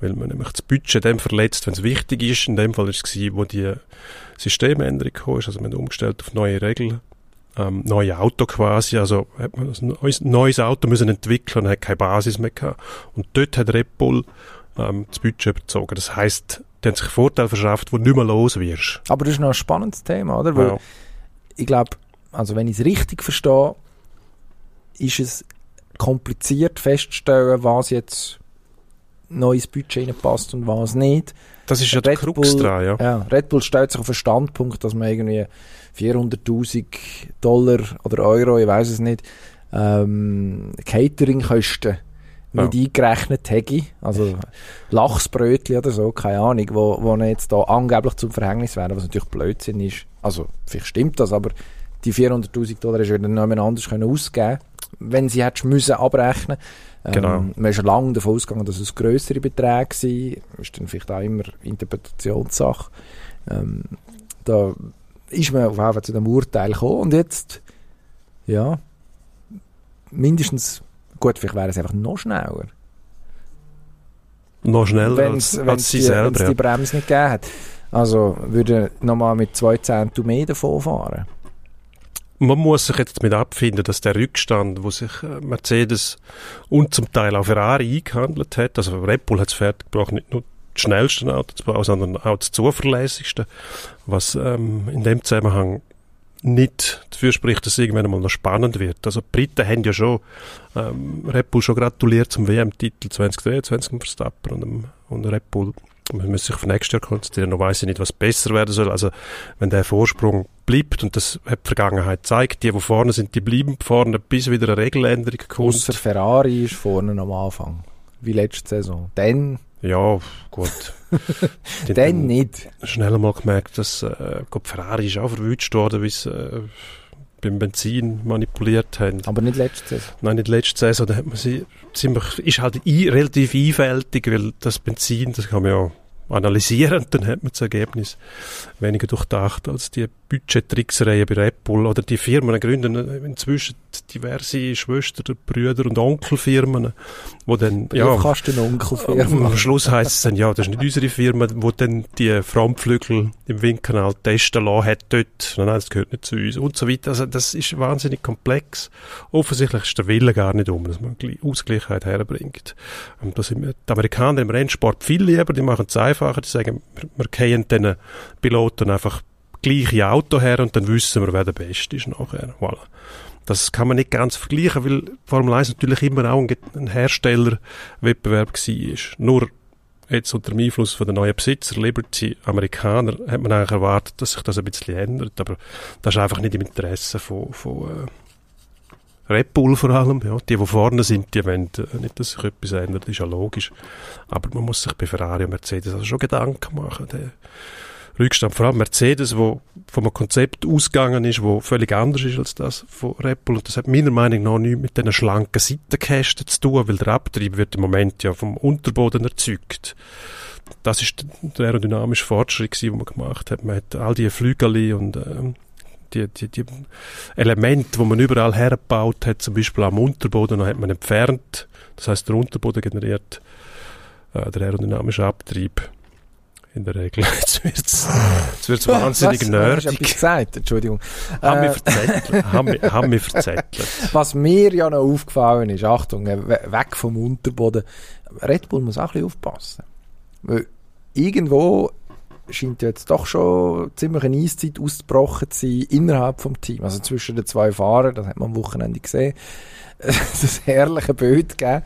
Weil man nämlich das Budget dann verletzt, wenn es wichtig ist. In dem Fall war es, gewesen, wo die Systemänderung kam. Also man hat umgestellt auf neue Regeln. Ähm, neue Auto quasi, also hat man ein neues, Auto müssen entwickeln und hat keine Basis mehr gehabt. Und dort hat Red Bull ähm, das Budget überzogen. Das heisst, die haben sich einen Vorteil verschafft, wo du nicht mehr los wirst. Aber das ist noch ein spannendes Thema, oder? Weil Ja. ich glaube, also wenn ich es richtig verstehe, ist es kompliziert festzustellen, was jetzt neu ins Budget reinpasst und was nicht. Das ist ja der Red Krux Bull- dran, ja. Ja, Red Bull stellt sich auf den Standpunkt, dass man irgendwie 400'000 Dollar oder Euro, ich weiß es nicht, ähm, Cateringkosten Ja. nicht eingerechnet hätte. Also Lachsbrötchen oder so, keine Ahnung, wo, wo jetzt da angeblich zum Verhängnis wären, was natürlich Blödsinn ist. Also vielleicht stimmt das, aber die 400'000 Dollar ist wieder niemand anders können ausgeben wenn sie hättest müssen abrechnen ähm, Genau. Man ist schon lange davon ausgegangen, dass es grössere Beträge sind. Ist dann vielleicht auch immer Interpretationssache. Ähm, da ist man auf jeden Fall zu dem Urteil gekommen und jetzt, ja, mindestens, gut, vielleicht wäre es einfach noch schneller. Noch schneller Wenn als, es als sie die, selber. wenn's ja. die Bremse nicht gegeben hat. Also würde nochmal mit zwei Zehntel mehr davon fahren. Man muss sich jetzt damit abfinden, dass der Rückstand, wo sich äh, Mercedes und zum Teil auch Ferrari eingehandelt hat, also Red Bull hat es fertiggebracht, nicht nur das schnellste Auto zu bauen, sondern auch das zuverlässigste, was ähm, in dem Zusammenhang nicht dafür spricht, dass es irgendwann einmal noch spannend wird. Also die Briten haben ja schon ähm, Red Bull schon gratuliert zum WM-Titel 2023 mit Verstappen und, dem- und Red Bull. Man muss sich auf nächstes Jahr konzentrieren, noch weiss ich nicht, was besser werden soll. Also wenn der Vorsprung bleibt, und das hat die Vergangenheit gezeigt, die, die vorne sind, die bleiben vorne, bis wieder eine Regeländerung kommt. Ausser Ferrari ist vorne am Anfang. Wie letzte Saison. Dann, Ja, gut. Dann haben nicht. schnell mal gemerkt, dass äh, Gott, Ferrari ist auch verwünscht worden, wie sie äh, beim Benzin manipuliert haben. Aber nicht letzte Saison. Nein, nicht letzte Saison, da hat man sie ziemlich, ist halt ein, relativ einfältig, weil das Benzin, das kann man ja analysieren, dann hat man das Ergebnis weniger durchdacht als die Budgettricksereien bei Bull oder die Firmen gründen inzwischen diverse Schwestern, Brüder und Onkelfirmen, wo dann, Ja. ja, kannst du einen Onkel am Schluss heisst es dann, ja, das ist nicht unsere Firma, wo dann die Frontflügel im Windkanal testen lassen hat dort. Nein, nein, das gehört nicht zu uns und so weiter. Also das ist wahnsinnig komplex. Offensichtlich ist der Wille gar nicht um, dass man Ausgleichheit herbringt. Und da sind wir, die Amerikaner im Rennsport viel lieber, die machen es einfacher, die sagen, wir, wir gehen den Piloten einfach gleiche Auto her und dann wissen wir, wer der Beste ist nachher. Voilà. Das kann man nicht ganz vergleichen, weil Formel 1 natürlich immer auch ein, Herstellerwettbewerb war. Nur jetzt unter dem Einfluss von der neuen Besitzer, Liberty, Amerikaner, hat man eigentlich erwartet, dass sich das ein bisschen ändert. Aber das ist einfach nicht im Interesse von, von äh, Red Bull vor allem. Ja. Die, die vorne sind, die wollen äh, nicht, dass sich etwas ändert, ist ja logisch. Aber man muss sich bei Ferrari und Mercedes also schon Gedanken machen. Der Rückstand, vor allem Mercedes, wo einem Konzept ausgegangen ist, wo völlig anders ist als das von Bull. Und das hat meiner Meinung nach nichts mit diesen schlanken Seitenkästen zu tun, weil der Abtrieb wird im Moment ja vom Unterboden erzeugt. Das ist der aerodynamische Fortschritt, den man gemacht hat. Man hat all die Flügel und ähm, die, die, die Elemente, die man überall hergebaut hat, zum Beispiel am Unterboden, hat man entfernt. Das heißt, der Unterboden generiert äh, der aerodynamische Abtrieb. In der Regel. Jetzt jetzt wird's wahnsinnig Was? Hast du nerdig. gesagt? Entschuldigung. Haben Äh, wir verzettelt. haben, wir verzettelt. Was mir ja noch aufgefallen ist, Achtung, äh, we- weg vom Unterboden, Red Bull muss auch ein bisschen aufpassen. Weil irgendwo scheint jetzt doch schon ziemlich eine Eiszeit ausgebrochen zu sein innerhalb vom Team. Also zwischen den zwei Fahrern, das hat man am Wochenende gesehen, das herrliche Bild gegeben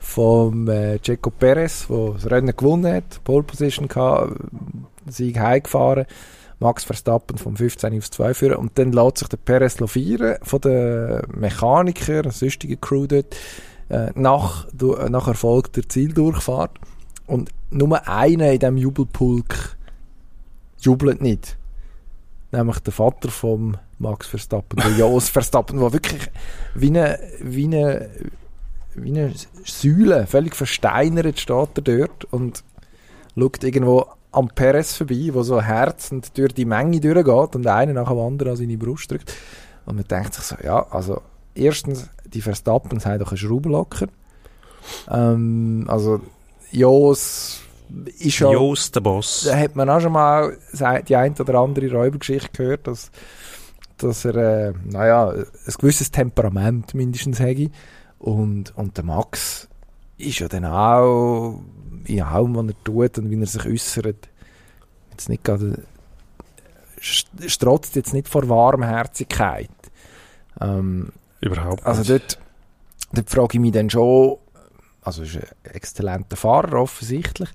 vom äh, Perez, der das Rennen gewonnen hat, Pole Position gehabt, Sieg heimgefahren Max Verstappen vom 15 aufs 2 führen und dann lässt sich der Perez feiern von den Mechanikern, sonstigen Crew dort, äh, nach, nach Erfolg der Zieldurchfahrt. Und nur einer in diesem Jubelpulk jubelt nicht. Nämlich der Vater von Max Verstappen, der Jos Verstappen, der wirklich wie eine, wie eine, wie eine Säule, völlig versteinert steht er dort und schaut irgendwo am Perez vorbei, wo so herzend durch die Menge durchgeht und einer nach dem anderen an seine Brust drückt. Und man denkt sich so, ja, also erstens, die Verstappen haben doch einen Schraubenlocker. Ähm, also Jos ist schon... Jos, der Boss. Da hat man auch schon mal die ein oder andere Räubergeschichte gehört, dass, dass er, äh, naja, ein gewisses Temperament mindestens hätte. Und, und der Max ist ja dann auch in allem, was er tut und wie er sich äußert, jetzt nicht gerade, strotzt jetzt nicht vor Warmherzigkeit. Ähm, Überhaupt also nicht. dort, dort frage ich mich dann schon, also ist ein exzellenter Fahrer offensichtlich,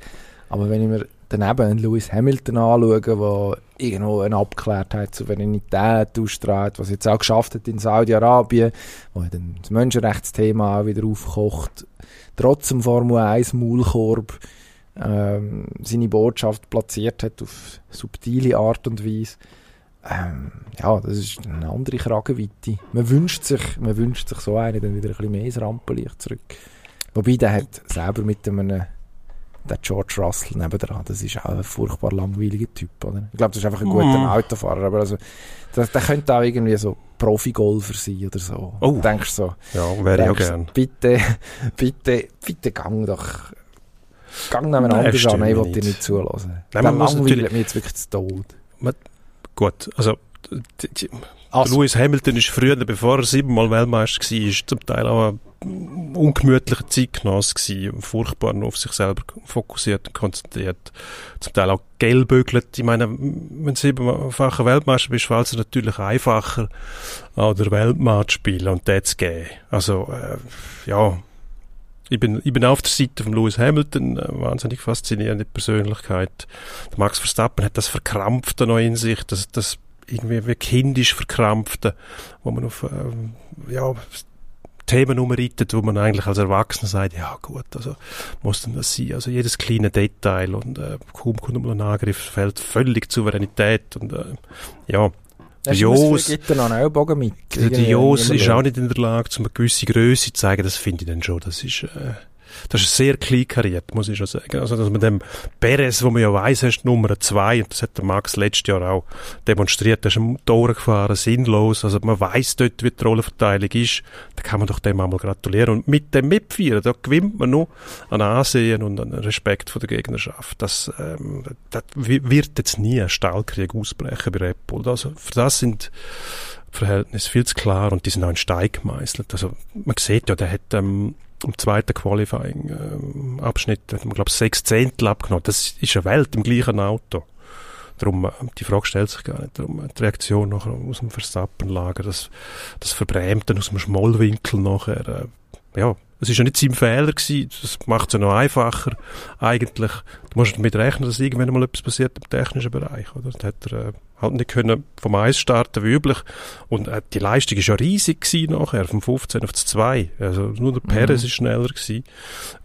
aber wenn ich mir daneben einen Lewis Hamilton anschaue, der irgendwo eine Abgeklärtheit, Souveränität ausstrahlt, was jetzt auch geschafft hat in Saudi-Arabien, wo dann das Menschenrechtsthema auch wieder aufkocht, trotz dem Formel 1 Maulkorb ähm, seine Botschaft platziert hat auf subtile Art und Weise. Ähm, ja, das ist eine andere Kragenweite. Man wünscht sich, man wünscht sich so einen dann wieder ein bisschen mehr ins Rampenlicht zurück. Wobei, der hat selber mit einem der George Russell nebendran, das ist auch ein furchtbar langweiliger Typ, oder? Ich glaube, das ist einfach ein guter Mm. Autofahrer, aber also, der, der könnte auch irgendwie so Profi-Golfer sein oder so. Oh. Denkst du so? Ja, wäre ich auch gern. Bitte, bitte, bitte gang doch, gang neben Nein, anders an, ich will dir nicht. zulassen. Nein, der man langweilt mich jetzt wirklich zu Tod. Gut, also Also, Lewis Hamilton ist früher, bevor er siebenmal Weltmeister war, ist zum Teil auch ein ungemütlicher Zeitgenoss gewesen, furchtbar auf sich selber fokussiert und konzentriert, zum Teil auch gelbügelt. Ich meine, wenn du siebenfacher Weltmeister bist, fällt es natürlich einfacher, auch der Weltmarkt zu spielen und das zu geben. Also, äh, ja, ich bin, ich bin auf der Seite von Lewis Hamilton, eine wahnsinnig faszinierende Persönlichkeit. Der Max Verstappen hat das Verkrampfte noch in sich, das, das irgendwie wie kindisch Verkrampfte, wo man auf ähm, ja, Themen umreitet, wo man eigentlich als Erwachsener sagt, ja gut, also muss denn das sein? Also jedes kleine Detail und äh, kaum kommt mal ein Angriff, fällt völlig die Souveränität und äh, ja, der Jos, einen mit. der Jos ist auch nicht in der Lage, um eine gewisse Größe zu zeigen, das finde ich dann schon, das ist, äh, das ist sehr kleinkariert, muss ich schon sagen. Also, dass man dem Perez, wo man ja weiss, ist Nummer zwei, und das hat der Max letztes Jahr auch demonstriert, der ist am Tore gefahren, sinnlos, also man weiss dort, wie die Rollenverteilung ist, da kann man doch dem einmal gratulieren. Und mit dem Mitfeiern, da gewinnt man nur an Ansehen und an Respekt von der Gegnerschaft. Das, ähm, das wi- wird jetzt nie ein Stahlkrieg ausbrechen bei Red Bull. Also, für das sind Verhältnisse viel zu klar und die sind auch in Stein gemeißelt. Also man sieht ja, der hat ähm, im zweiten Qualifying-Abschnitt, hat man glaube ich sechs Zehntel abgenommen. Das ist eine Welt im gleichen Auto. Darum, äh, die Frage stellt sich gar nicht. Darum, äh, die Reaktion nachher aus dem Verstappenlager, das, das verbrämt dann aus dem Schmollwinkel nachher, äh, ja, es ist ja nicht sein Fehler gewesen, das macht es ja noch einfacher, eigentlich. Du musst damit rechnen, dass irgendwann mal etwas passiert im technischen Bereich, oder? Da hat er, äh, halt nicht können vom Eis starten wie üblich. Und äh, die Leistung ist ja riesig gewesen nachher, vom 15 auf das 2. Also nur der Perez Mhm. ist schneller gewesen,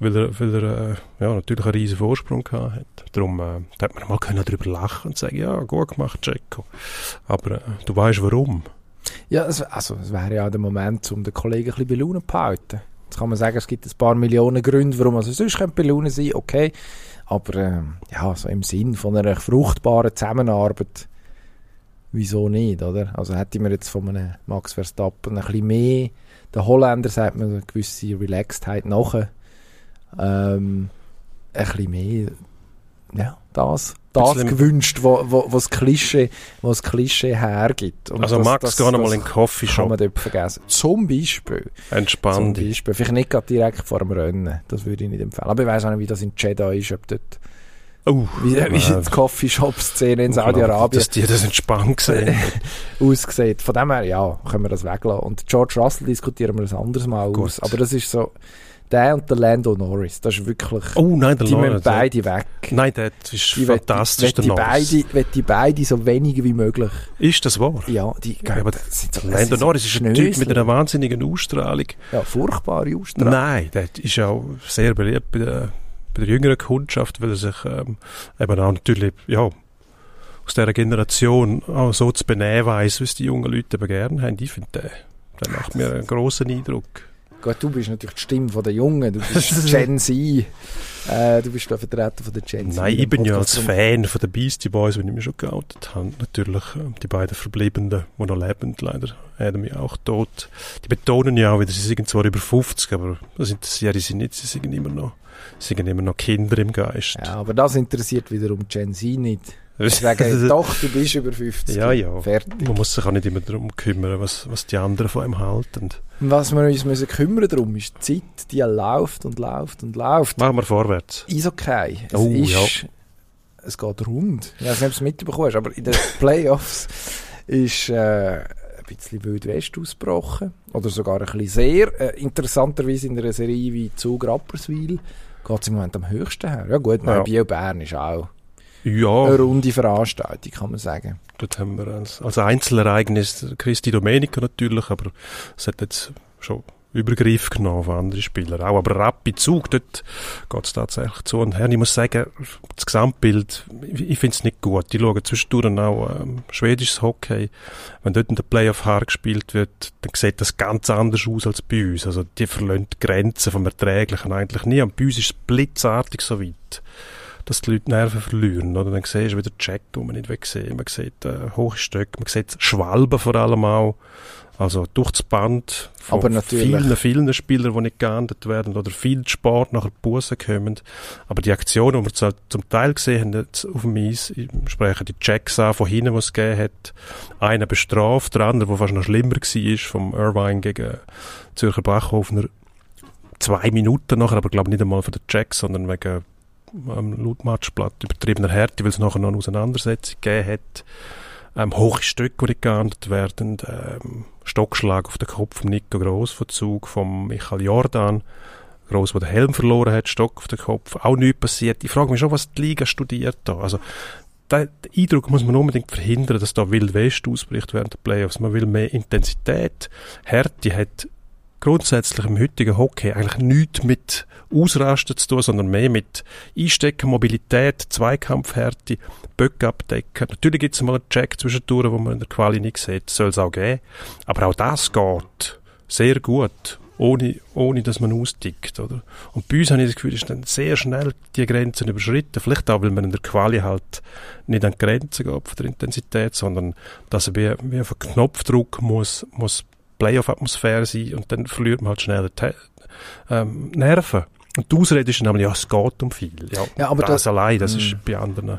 weil er, weil er äh, ja, natürlich einen riesen Vorsprung gehabt hat. Darum äh, da hat man mal können drüber lachen und sagen, ja, gut gemacht, Checo. Aber äh, du weißt warum. Ja, es, also es wäre ja der Moment, um den Kollegen ein bisschen bei Laune zu behalten. Jetzt kann man sagen, es gibt ein paar Millionen Gründe, warum also sonst könnte bei Laune sein, okay. Aber ähm, ja, so im Sinn von einer fruchtbaren Zusammenarbeit, wieso nicht, oder? Also hätte man jetzt von einem Max Verstappen ein bisschen mehr, der Holländer sagt man eine gewisse Relaxedheit nachher, ähm, ein bisschen mehr, ja, das, das Bisschen- gewünscht, wo, wo, wo das Klischee, wo das Klischee hergibt. Und also das- Max, das- geh noch mal das in den Coffee kann man dort vergessen. Zum Beispiel. Zum entspann dich. Beispiel. Vielleicht nicht gerade direkt vor dem Rennen. Das würde ich nicht empfehlen. Aber ich weiß auch nicht, wie das in Jeddah ist, ob dort Oh, wie, wie die Coffeeshop-Szene in Saudi-Arabien Dass die das entspannt gesehen aussieht. Von dem her, ja, können wir das weglassen. Und George Russell diskutieren wir ein anderes Mal Gut. aus. Aber das ist so, der und der Lando Norris, das ist wirklich, Oh nein, der die müssen Lawrence. beide weg. Nein, der ist Die will- fantastisch, will der die Norris. beide, will die beide so wenig wie möglich. Ist das wahr? Ja, die Ja, aber das sind so, das Lando sind Norris ist ein Typ mit einer wahnsinnigen Ausstrahlung. Ja, furchtbare Ausstrahlung. Nein, der ist auch sehr beliebt bei der, bei der jüngeren Kundschaft, weil er sich ähm, eben auch natürlich, ja, aus dieser Generation auch so zu benehmen weiss, wie es die jungen Leute eben gerne haben. Ich finde, der, der macht mir einen grossen Eindruck. Gut, du bist natürlich die Stimme von der Jungen, du bist Gen Z. Äh, du bist der Vertreter von der Gen Z. Nein, ich bin ja als Fan von den Beastie Boys, wenn ich mich schon geoutet habe, natürlich ähm, die beiden Verbliebenen, die noch leben, leider Adam ja auch tot. Die betonen ja auch wieder, sie sind zwar über 50, aber das interessiert sie nicht, sie sind immer noch, sie sind immer noch Kinder im Geist. Ja, aber das interessiert wiederum Gen Z nicht. Ich sage, doch, du bist über 50. Ja, ja. Fertig. Man muss sich auch nicht immer darum kümmern, was, was die anderen von einem halten. Was wir uns müssen kümmern darum ist die Zeit, die läuft und läuft und läuft. Machen wir vorwärts. Eishockey. Es Oh, ist, ja. es geht rund. Ich weiß nicht, ob du es mitbekommen hast, aber in den Playoffs ist äh, ein bisschen Wild West ausgebrochen. Oder sogar ein bisschen sehr. Äh, interessanterweise in einer Serie wie Zug Rapperswil geht es im Moment am höchsten her. Ja gut, Ja. ja. Biel Bern ist auch Ja, eine runde Veranstaltung, kann man sagen. dort haben wir als, als Einzelereignis Christi Domenico natürlich, aber es hat jetzt schon Übergriff genommen von anderen Spielern auch. Aber Rapid Zug, dort geht es tatsächlich zu und her. Ich muss sagen, das Gesamtbild, ich, finde es nicht gut. Ich schaue zwischendurch auch ähm, schwedisches Hockey. Wenn dort in der Playoff hart gespielt wird, dann sieht das ganz anders aus als bei uns. Also die verlassen die Grenzen vom Erträglichen eigentlich nie. Und bei uns ist es blitzartig so weit dass die Leute die Nerven verlieren. Oder? Dann siehst du wieder Check, wo man nicht sehen Man sieht äh, hohe Stöcke, man sieht Schwalben vor allem auch. Also durch das Band von Aber vielen, vielen Spielern, die nicht geahndet werden oder viel Sport nachher Bussen kommen. Aber die Aktionen, die wir zu- zum Teil gesehen haben auf dem Eis, ich spreche die Checks an von hinten, die es gegeben hat. Einer bestraft, der andere, der fast noch schlimmer war, vom Irvine gegen Zürcher Bachhofner. Zwei Minuten nachher, aber glaube nicht einmal von den Checks, sondern wegen am laut Matchblatt übertriebener Härte, weil es nachher noch eine Auseinandersetzung gegeben hat. Ähm, hohe Stücke, die nicht geahndet werden. Ähm, Stockschlag auf den Kopf von Nico Gross von Zug, von Michael Jordan. Gross, der den Helm verloren hat, Stock auf den Kopf. Auch nichts passiert. Ich frage mich schon, was die Liga studiert da. Also, den Eindruck muss man unbedingt verhindern, dass da Wild West ausbricht während der Playoffs. Man will mehr Intensität. Härte hat grundsätzlich im heutigen Hockey eigentlich nichts mit Ausrasten zu tun, sondern mehr mit Einstecken, Mobilität, Zweikampfhärte, Böcke abdecken. Natürlich gibt es mal einen Check zwischendurch, wo man in der Quali nicht sieht. Soll es auch geben. Aber auch das geht sehr gut, ohne, ohne dass man austickt. Oder? Und bei uns habe ich das Gefühl, ist dann sehr schnell die Grenzen überschritten. Vielleicht auch, weil man in der Quali halt nicht an die Grenzen geht von der Intensität, sondern dass er wie auf einen Knopfdruck muss, muss Playoff-Atmosphäre sein und dann verliert man halt schnell die ähm, Nerven. Und die Ausrede ist dann aber, ja, es geht um viel. Ja, Ja, aber das, das- allein, das Mm. ist bei anderen,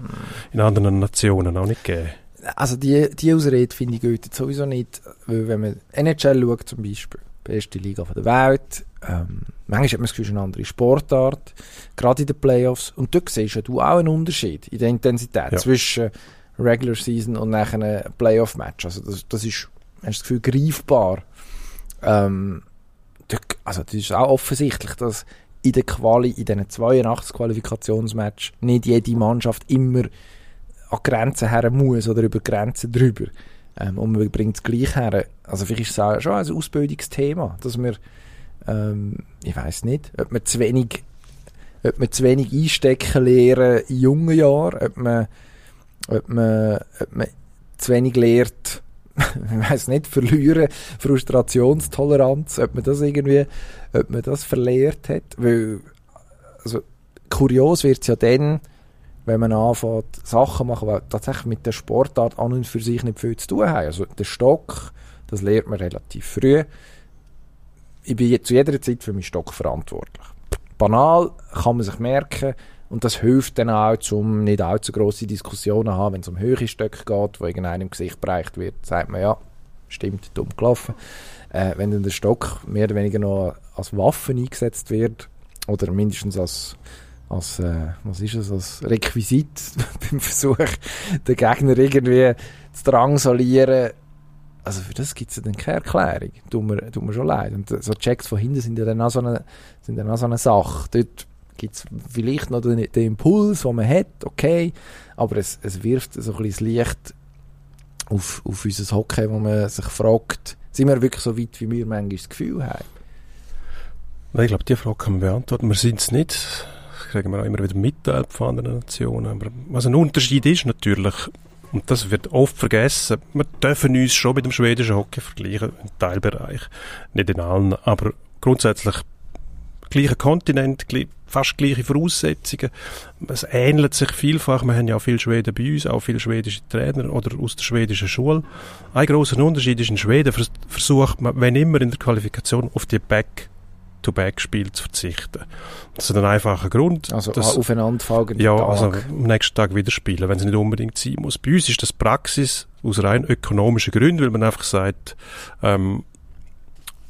in anderen Nationen auch nicht gegeben. Also die, die Ausrede finde ich gut sowieso nicht, weil wenn man NHL schaut zum Beispiel, beste Liga der Welt, ähm, manchmal hat man das Gefühl, eine andere Sportart, gerade in den Playoffs, und dort siehst ja du auch einen Unterschied in der Intensität Ja. zwischen Regular Season und nachher einem Playoff-Match. Also das, das ist, hast du das Gefühl, greifbar. Ähm, also das ist auch offensichtlich, dass in der Quali, in diesen 82 Qualifikationsmatch nicht jede Mannschaft immer an Grenzen her muss oder über Grenzen drüber. Ähm, und man bringt es gleich her. Also vielleicht ist es auch schon ein Ausbildungsthema, dass wir, ähm, ich weiß nicht, ob man zu wenig, ob man zu wenig einstecken lernen in jungen Jahren, ob man, ob man, ob man zu wenig lehrt, ich weiß nicht, verlieren, Frustrationstoleranz, ob man das irgendwie, ob man das verlehrt hat, weil, also, kurios wird es ja dann, wenn man anfängt, Sachen machen, die tatsächlich mit der Sportart an und für sich nicht viel zu tun haben. Also der Stock, das lernt man relativ früh. Ich bin zu jeder Zeit für meinen Stock verantwortlich. Banal kann man sich merken und das hilft dann auch, um nicht allzu grosse Diskussionen zu haben, wenn es um höhere Stöcke geht, wo irgendeinem Gesicht bereicht wird, sagt man ja, stimmt, dumm gelaufen. Äh, wenn dann der Stock mehr oder weniger noch als Waffe eingesetzt wird oder mindestens als als äh, was ist es, als Requisit beim Versuch, den Gegner irgendwie zu drangsalieren. Also für das gibt es ja dann keine Erklärung. Tut mir, tut mir schon leid. Und so Checks von hinten sind ja dann auch so eine, sind dann auch so eine Sache. Dort gibt es vielleicht noch den, den Impuls, den man hat, okay, aber es, es wirft so ein bisschen Licht auf, auf unser Hockey, wo man sich fragt, sind wir wirklich so weit, wie wir manchmal das Gefühl haben? Ich glaube, die Frage kann man beantworten. Wir sind es nicht. Das kriegen wir auch immer wieder mitteilt von anderen Nationen. Aber was ein Unterschied ist natürlich, und das wird oft vergessen, wir dürfen uns schon mit dem schwedischen Hockey vergleichen, im Teilbereich. Nicht in allen, aber grundsätzlich gleicher Kontinent, fast gleiche Voraussetzungen. Es ähnelt sich vielfach. Wir haben ja auch viele Schweden bei uns, auch viele schwedische Trainer oder aus der schwedischen Schule. Ein großer Unterschied ist, in Schweden versucht man, wenn immer in der Qualifikation, auf die Back Back-to-Back-Spiel zu verzichten. Das ist ein einfacher Grund. Also dass, aufeinanderfolgende Ja, Tage. also am nächsten Tag wieder spielen, wenn es nicht unbedingt sein muss. Bei uns ist das Praxis aus rein ökonomischen Gründen, weil man einfach sagt, ähm,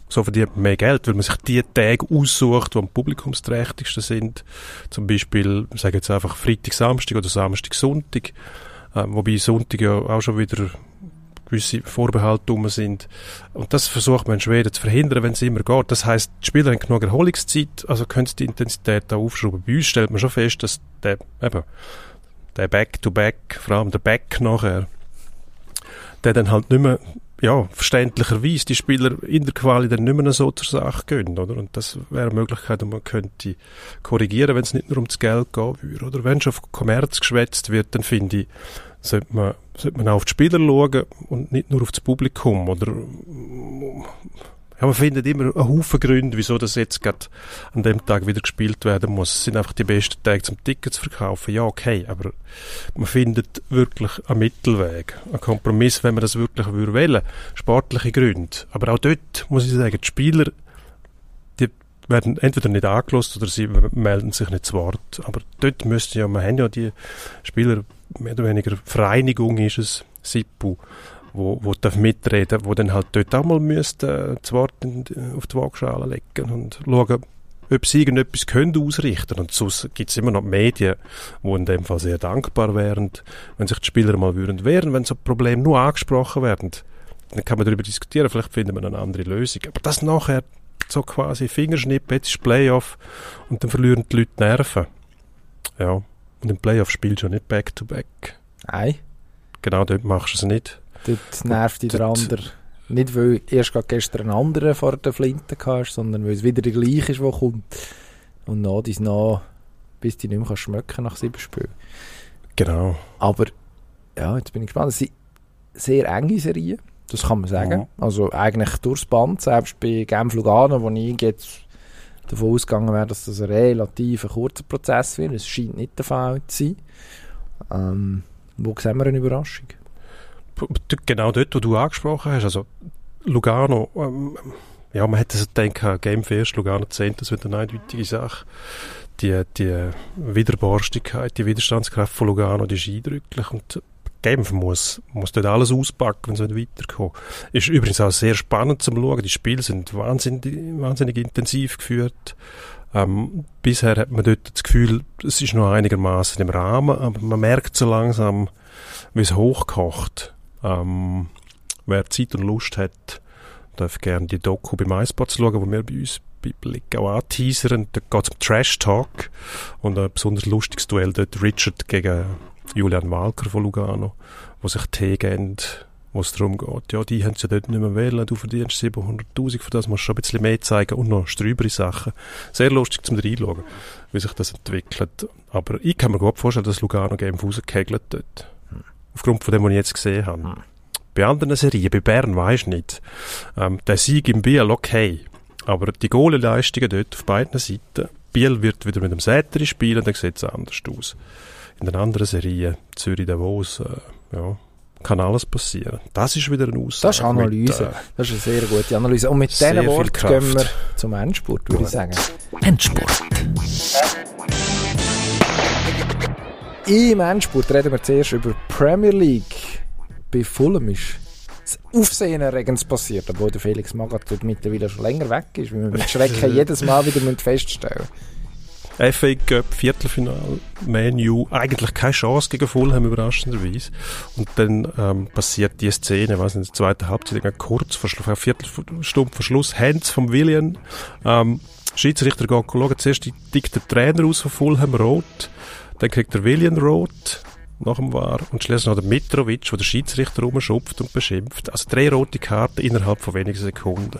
so verdient man mehr Geld, weil man sich die Tage aussucht, die am publikumsträchtigsten sind. Zum Beispiel, ich sage jetzt einfach Freitag, Samstag oder Samstag, Sonntag. Ähm, wobei Sonntag ja auch schon wieder gewisse Vorbehalte drum sind. Und das versucht man in Schweden zu verhindern, wenn es immer geht. Das heißt, die Spieler haben genug Erholungszeit, also können sie die Intensität da aufschrauben. Bei uns stellt man schon fest, dass der, eben, der Back-to-Back, -back, vor allem der Back nachher, der dann halt nicht mehr ja, verständlicherweise die Spieler in der Quali dann nicht mehr so zur Sache gehen, oder? Und das wäre eine Möglichkeit, und man könnte korrigieren, wenn es nicht nur um das Geld gehen würde, oder? Wenn schon auf Kommerz geschwätzt wird, dann finde ich, sollte man, sollte man auch auf die Spieler schauen und nicht nur auf das Publikum, oder? Ja, man findet immer einen Haufen Gründe, wieso das jetzt gerade an dem Tag wieder gespielt werden muss. Es sind einfach die besten Tage zum Ticket zu verkaufen. Ja, okay, aber man findet wirklich einen Mittelweg, einen Kompromiss, wenn man das wirklich würde wählen. Sportliche Gründe. Aber auch dort muss ich sagen, die Spieler, die werden entweder nicht angelost oder sie melden sich nicht zu Wort. Aber dort müsste ja, wir haben ja die Spieler, mehr oder weniger Vereinigung ist es, SIPU wo, wo darf mitreden, wo dann halt dort auch mal müsste, äh, das Wort auf die Waagschale legen und schauen, ob sie irgendetwas können ausrichten und sonst gibt es immer noch Medien, die in dem Fall sehr dankbar wären, wenn sich die Spieler mal würden wehren, wenn so Probleme nur angesprochen werden, dann kann man darüber diskutieren, vielleicht finden wir eine andere Lösung. Aber das nachher so quasi Fingerschnipp, jetzt ist Playoff und dann verlieren die Leute Nerven. Ja, und im Playoff spielst du nicht Back-to-Back. -back. Nein. Genau, dort machst du es nicht. Dort nervt dich der andere. Nicht, weil erst gerade gestern einen anderen vor der Flinte hast, sondern weil es wieder der gleiche ist, der kommt. Und nach dies nach, bis du nicht mehr schmecken nach sieben Spielen. Genau. Aber, ja, jetzt bin ich gespannt. Es sind sehr enge Serien, das kann man sagen. Ja. Also eigentlich durchs Band, selbst bei Genf Lugano, wo ich jetzt davon ausgegangen wäre, dass das ein relativ kurzer Prozess wird. Es scheint nicht der Fall zu sein. Ähm, wo sehen wir eine Überraschung? Genau dort, wo du angesprochen hast, also Lugano, ähm, ja, man hätte gedacht, Game First, Lugano 10, das wird eine eindeutige Sache. Die, die Widerborstigkeit, die Widerstandskraft von Lugano, die ist eindrücklich und Genf muss, muss dort alles auspacken, wenn es weiterkommt. Ist übrigens auch sehr spannend zum Schauen. Die Spiele sind wahnsinnig, wahnsinnig intensiv geführt. Ähm, bisher hat man dort das Gefühl, es ist noch einigermaßen im Rahmen, aber man merkt so langsam, wie es hochkocht. Ähm, wer Zeit und Lust hat, darf gerne die Doku beim iSpots schauen, wo wir bei uns bei Blick auch anteasern. Da geht es um Trash Talk und ein besonders lustiges Duell dort Richard gegen Julian Walker von Lugano, wo sich Tee geben, wo es darum geht, ja, die haben es ja dort nicht mehr wählen, du verdienst 700'000, für das musst du schon ein bisschen mehr zeigen und noch strübere Sachen. Sehr lustig zum reinschauen, wie sich das entwickelt. Aber ich kann mir gut vorstellen, dass Lugano Game rausgekegelt dort. Aufgrund von dem, was ich jetzt gesehen habe. Hm. Bei anderen Serien, bei Bern weisst du nicht. Ähm, der Sieg im Biel, okay. Aber die Goalie-Leistungen dort auf beiden Seiten. Biel wird wieder mit dem Säteri spielen, dann sieht es anders aus. In den anderen Serien, Zürich, Davos, äh, ja, kann alles passieren. Das ist wieder eine Aussage. Das ist Analyse. Mit, äh, das ist eine sehr gute Analyse. Und mit diesen Worten gehen wir zum Endspurt, würde ich sagen. Endspurt. Im Endspurt reden wir zuerst über Premier League. Bei Fulham ist das Aufsehenerregendes passiert, obwohl der Felix Magath mittlerweile schon länger weg ist, wie wir mit Schrecken jedes Mal wieder feststellen. FA Cup, Viertelfinal, Menu, eigentlich keine Chance gegen Fulham, überraschenderweise. Und dann ähm, passiert die Szene, was in der zweiten Halbzeit, kurz vor Schluss, eine Viertelstunde vor Schluss, Hands vom William, ähm, Schiedsrichter geht schauen, zuerst tickt der Trainer aus von Fulham rot, dann kriegt der William rot, nach dem War. Und schließlich noch der Mitrovic, wo der Schiedsrichter rumschupft und beschimpft. Also drei rote Karten innerhalb von wenigen Sekunden.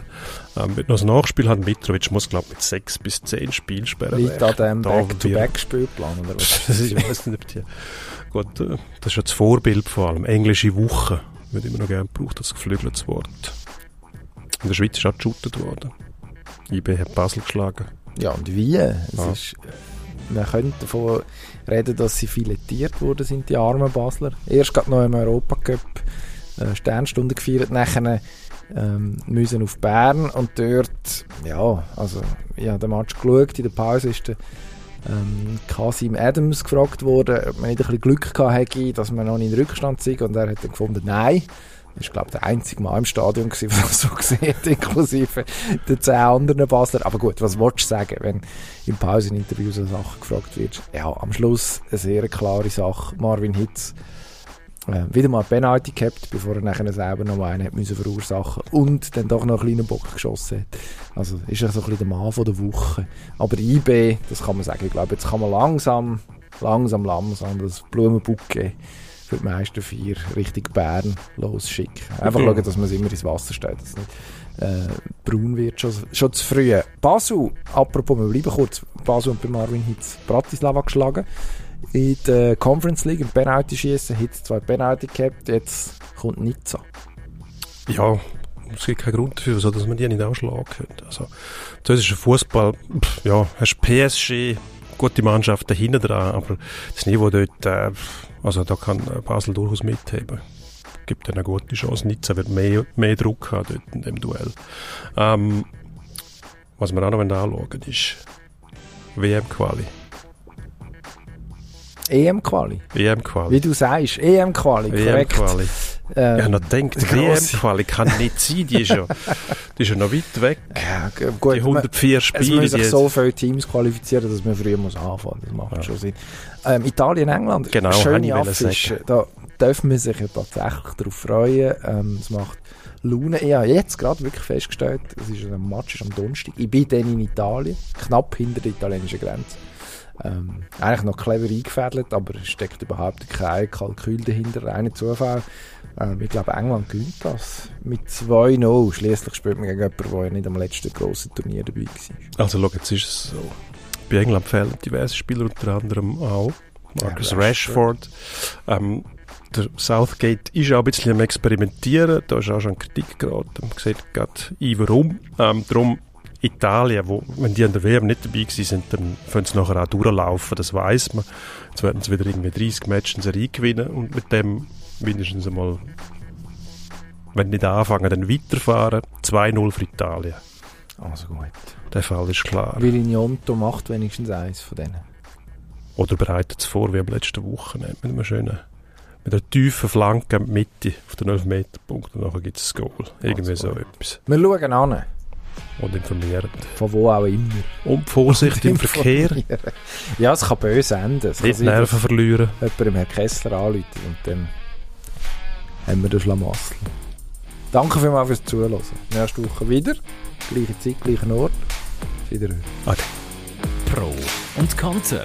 Ähm, wenn noch das Nachspiel hat, Mitrovic muss, glaube ich, mit sechs bis zehn Spielsperren Liegt an dem Back-to-Back-Spielplan, oder was? ich weiß nicht, ob die, gut, äh, das ist ja das Vorbild vor allem. Englische Woche wird immer noch gerne gebraucht, das geflügeltes Wort. In der Schweiz ist auch geshootet worden. IB hat Basel geschlagen. Ja, und wie? Es Ja. ist, man könnte davon reden, dass sie filetiert worden sind, die armen Basler. Erst gerade noch im Europacup äh, Sternstunde gefeiert, nachher ähm, müssen auf Bern und dort, ja, also ich habe den Match geschaut, in der Pause ist der ähm, Kasim Adams gefragt worden, ob man nicht ein bisschen Glück gehabt hätte, dass man noch in den Rückstand sei und er hat dann gefunden, nein. War, glaube der einzige Mal im Stadion, gewesen, der so gesehen inklusive den zehn anderen Basler. Aber gut, was willst du sagen, wenn im Pauseninterview so Sachen gefragt wird? Ja, am Schluss eine sehr klare Sache. Marvin Hitz äh, wieder mal Penalty gehabt, bevor er nachher selber noch einen hat müssen verursachen und dann doch noch einen kleinen Bock geschossen hat. Also ist er so ein bisschen der Mann von der Woche. Aber IB, das kann man sagen, ich glaube, jetzt kann man langsam, langsam, langsam das Blumenbucke für die meisten vier Richtung Bern losschicken. Einfach Mhm. schauen, dass man es immer ins Wasser stellt, dass es nicht äh, braun wird, schon, schon zu früh. Basel, apropos, wir bleiben kurz, Basel und bei Marvin Hitz Bratislava geschlagen. In der Conference League, im Penalty schießen, Hitz zwei Penalty gehabt, jetzt kommt Nizza. Ja, es gibt keinen Grund dafür, wieso, dass man die nicht ausschlagen könnte. Also, das ist ein Fußball, ja, hast PSG, gute Mannschaften hinten dran, aber das Niveau dort, äh, also da kann äh, Basel durchaus mitheben. Gibt ihnen eine gute Chance. Nizza wird mehr, mehr Druck haben dort in dem Duell. Ähm, was wir auch noch anschauen ist WM-Quali. EM-Quali. EM-Quali. Wie du sagst, EM-Quali, korrekt. WM-Quali. Ähm, Ich habe noch gedacht, grosse- WM-Quali kann nicht sein, die ist ja, die ist ja noch weit weg. ja, gut, die man- 104 Es Spiele, müssen die sich so viele Teams qualifizieren, dass man früher muss anfangen Das macht Ja. schon Sinn. Ähm, Italien, England, Genau, schöne Affische. Da dürfen wir sich ja tatsächlich darauf freuen. Ähm, es macht Laune. Ich habe jetzt gerade wirklich festgestellt, es ist ein Match ist am Donnerstag. Ich bin dann in Italien, knapp hinter der italienischen Grenze. Ähm, eigentlich noch clever eingefädelt, aber es steckt überhaupt kein Kalkül dahinter, reiner Zufall. Ähm, ich glaube, England gewinnt das mit 2-0. Schließlich spielt man gegen jemanden, der ja nicht am letzten grossen Turnier dabei war. Also, schau, jetzt ist es so. Bei England fehlen diverse Spieler, unter anderem auch Marcus Ja, Rashford. Ähm, der Southgate ist auch ein bisschen am Experimentieren. Da ist auch schon Kritik geraten. Man sieht gerade ein, warum. Ähm, darum Italien, wo, wenn die an der WM nicht dabei sind, dann können sie nachher auch durchlaufen, das weiß man. Jetzt werden sie wieder irgendwie 30 Matches in Serie gewinnen und mit dem mindestens einmal, wenn nicht anfangen, dann weiterfahren. 2-0 für Italien. Also gut. Der Fall ist klar. Virignonto macht wenigstens eins von denen. Oder bereitet es vor, wie am letzten Wochenende, mit einem schönen, mit einer tiefen Flanke in die Mitte auf den 11 Meter Punkt und nachher gibt es ein Goal. Irgendwie Also so gut. etwas. Wir schauen an, Und informieren. von wo auch immer. Und Vorsicht im Verkehr. Ja, es kann böse enden. Es Nicht Nerven verlieren. jemand dem Herrn Kessler anruft und dann haben wir den Schlamassel. Danke vielmals fürs Zuhören. Nächste Woche wieder. Gleiche Zeit, gleicher Ort. Wiederhören. Ade. Pro und Konter.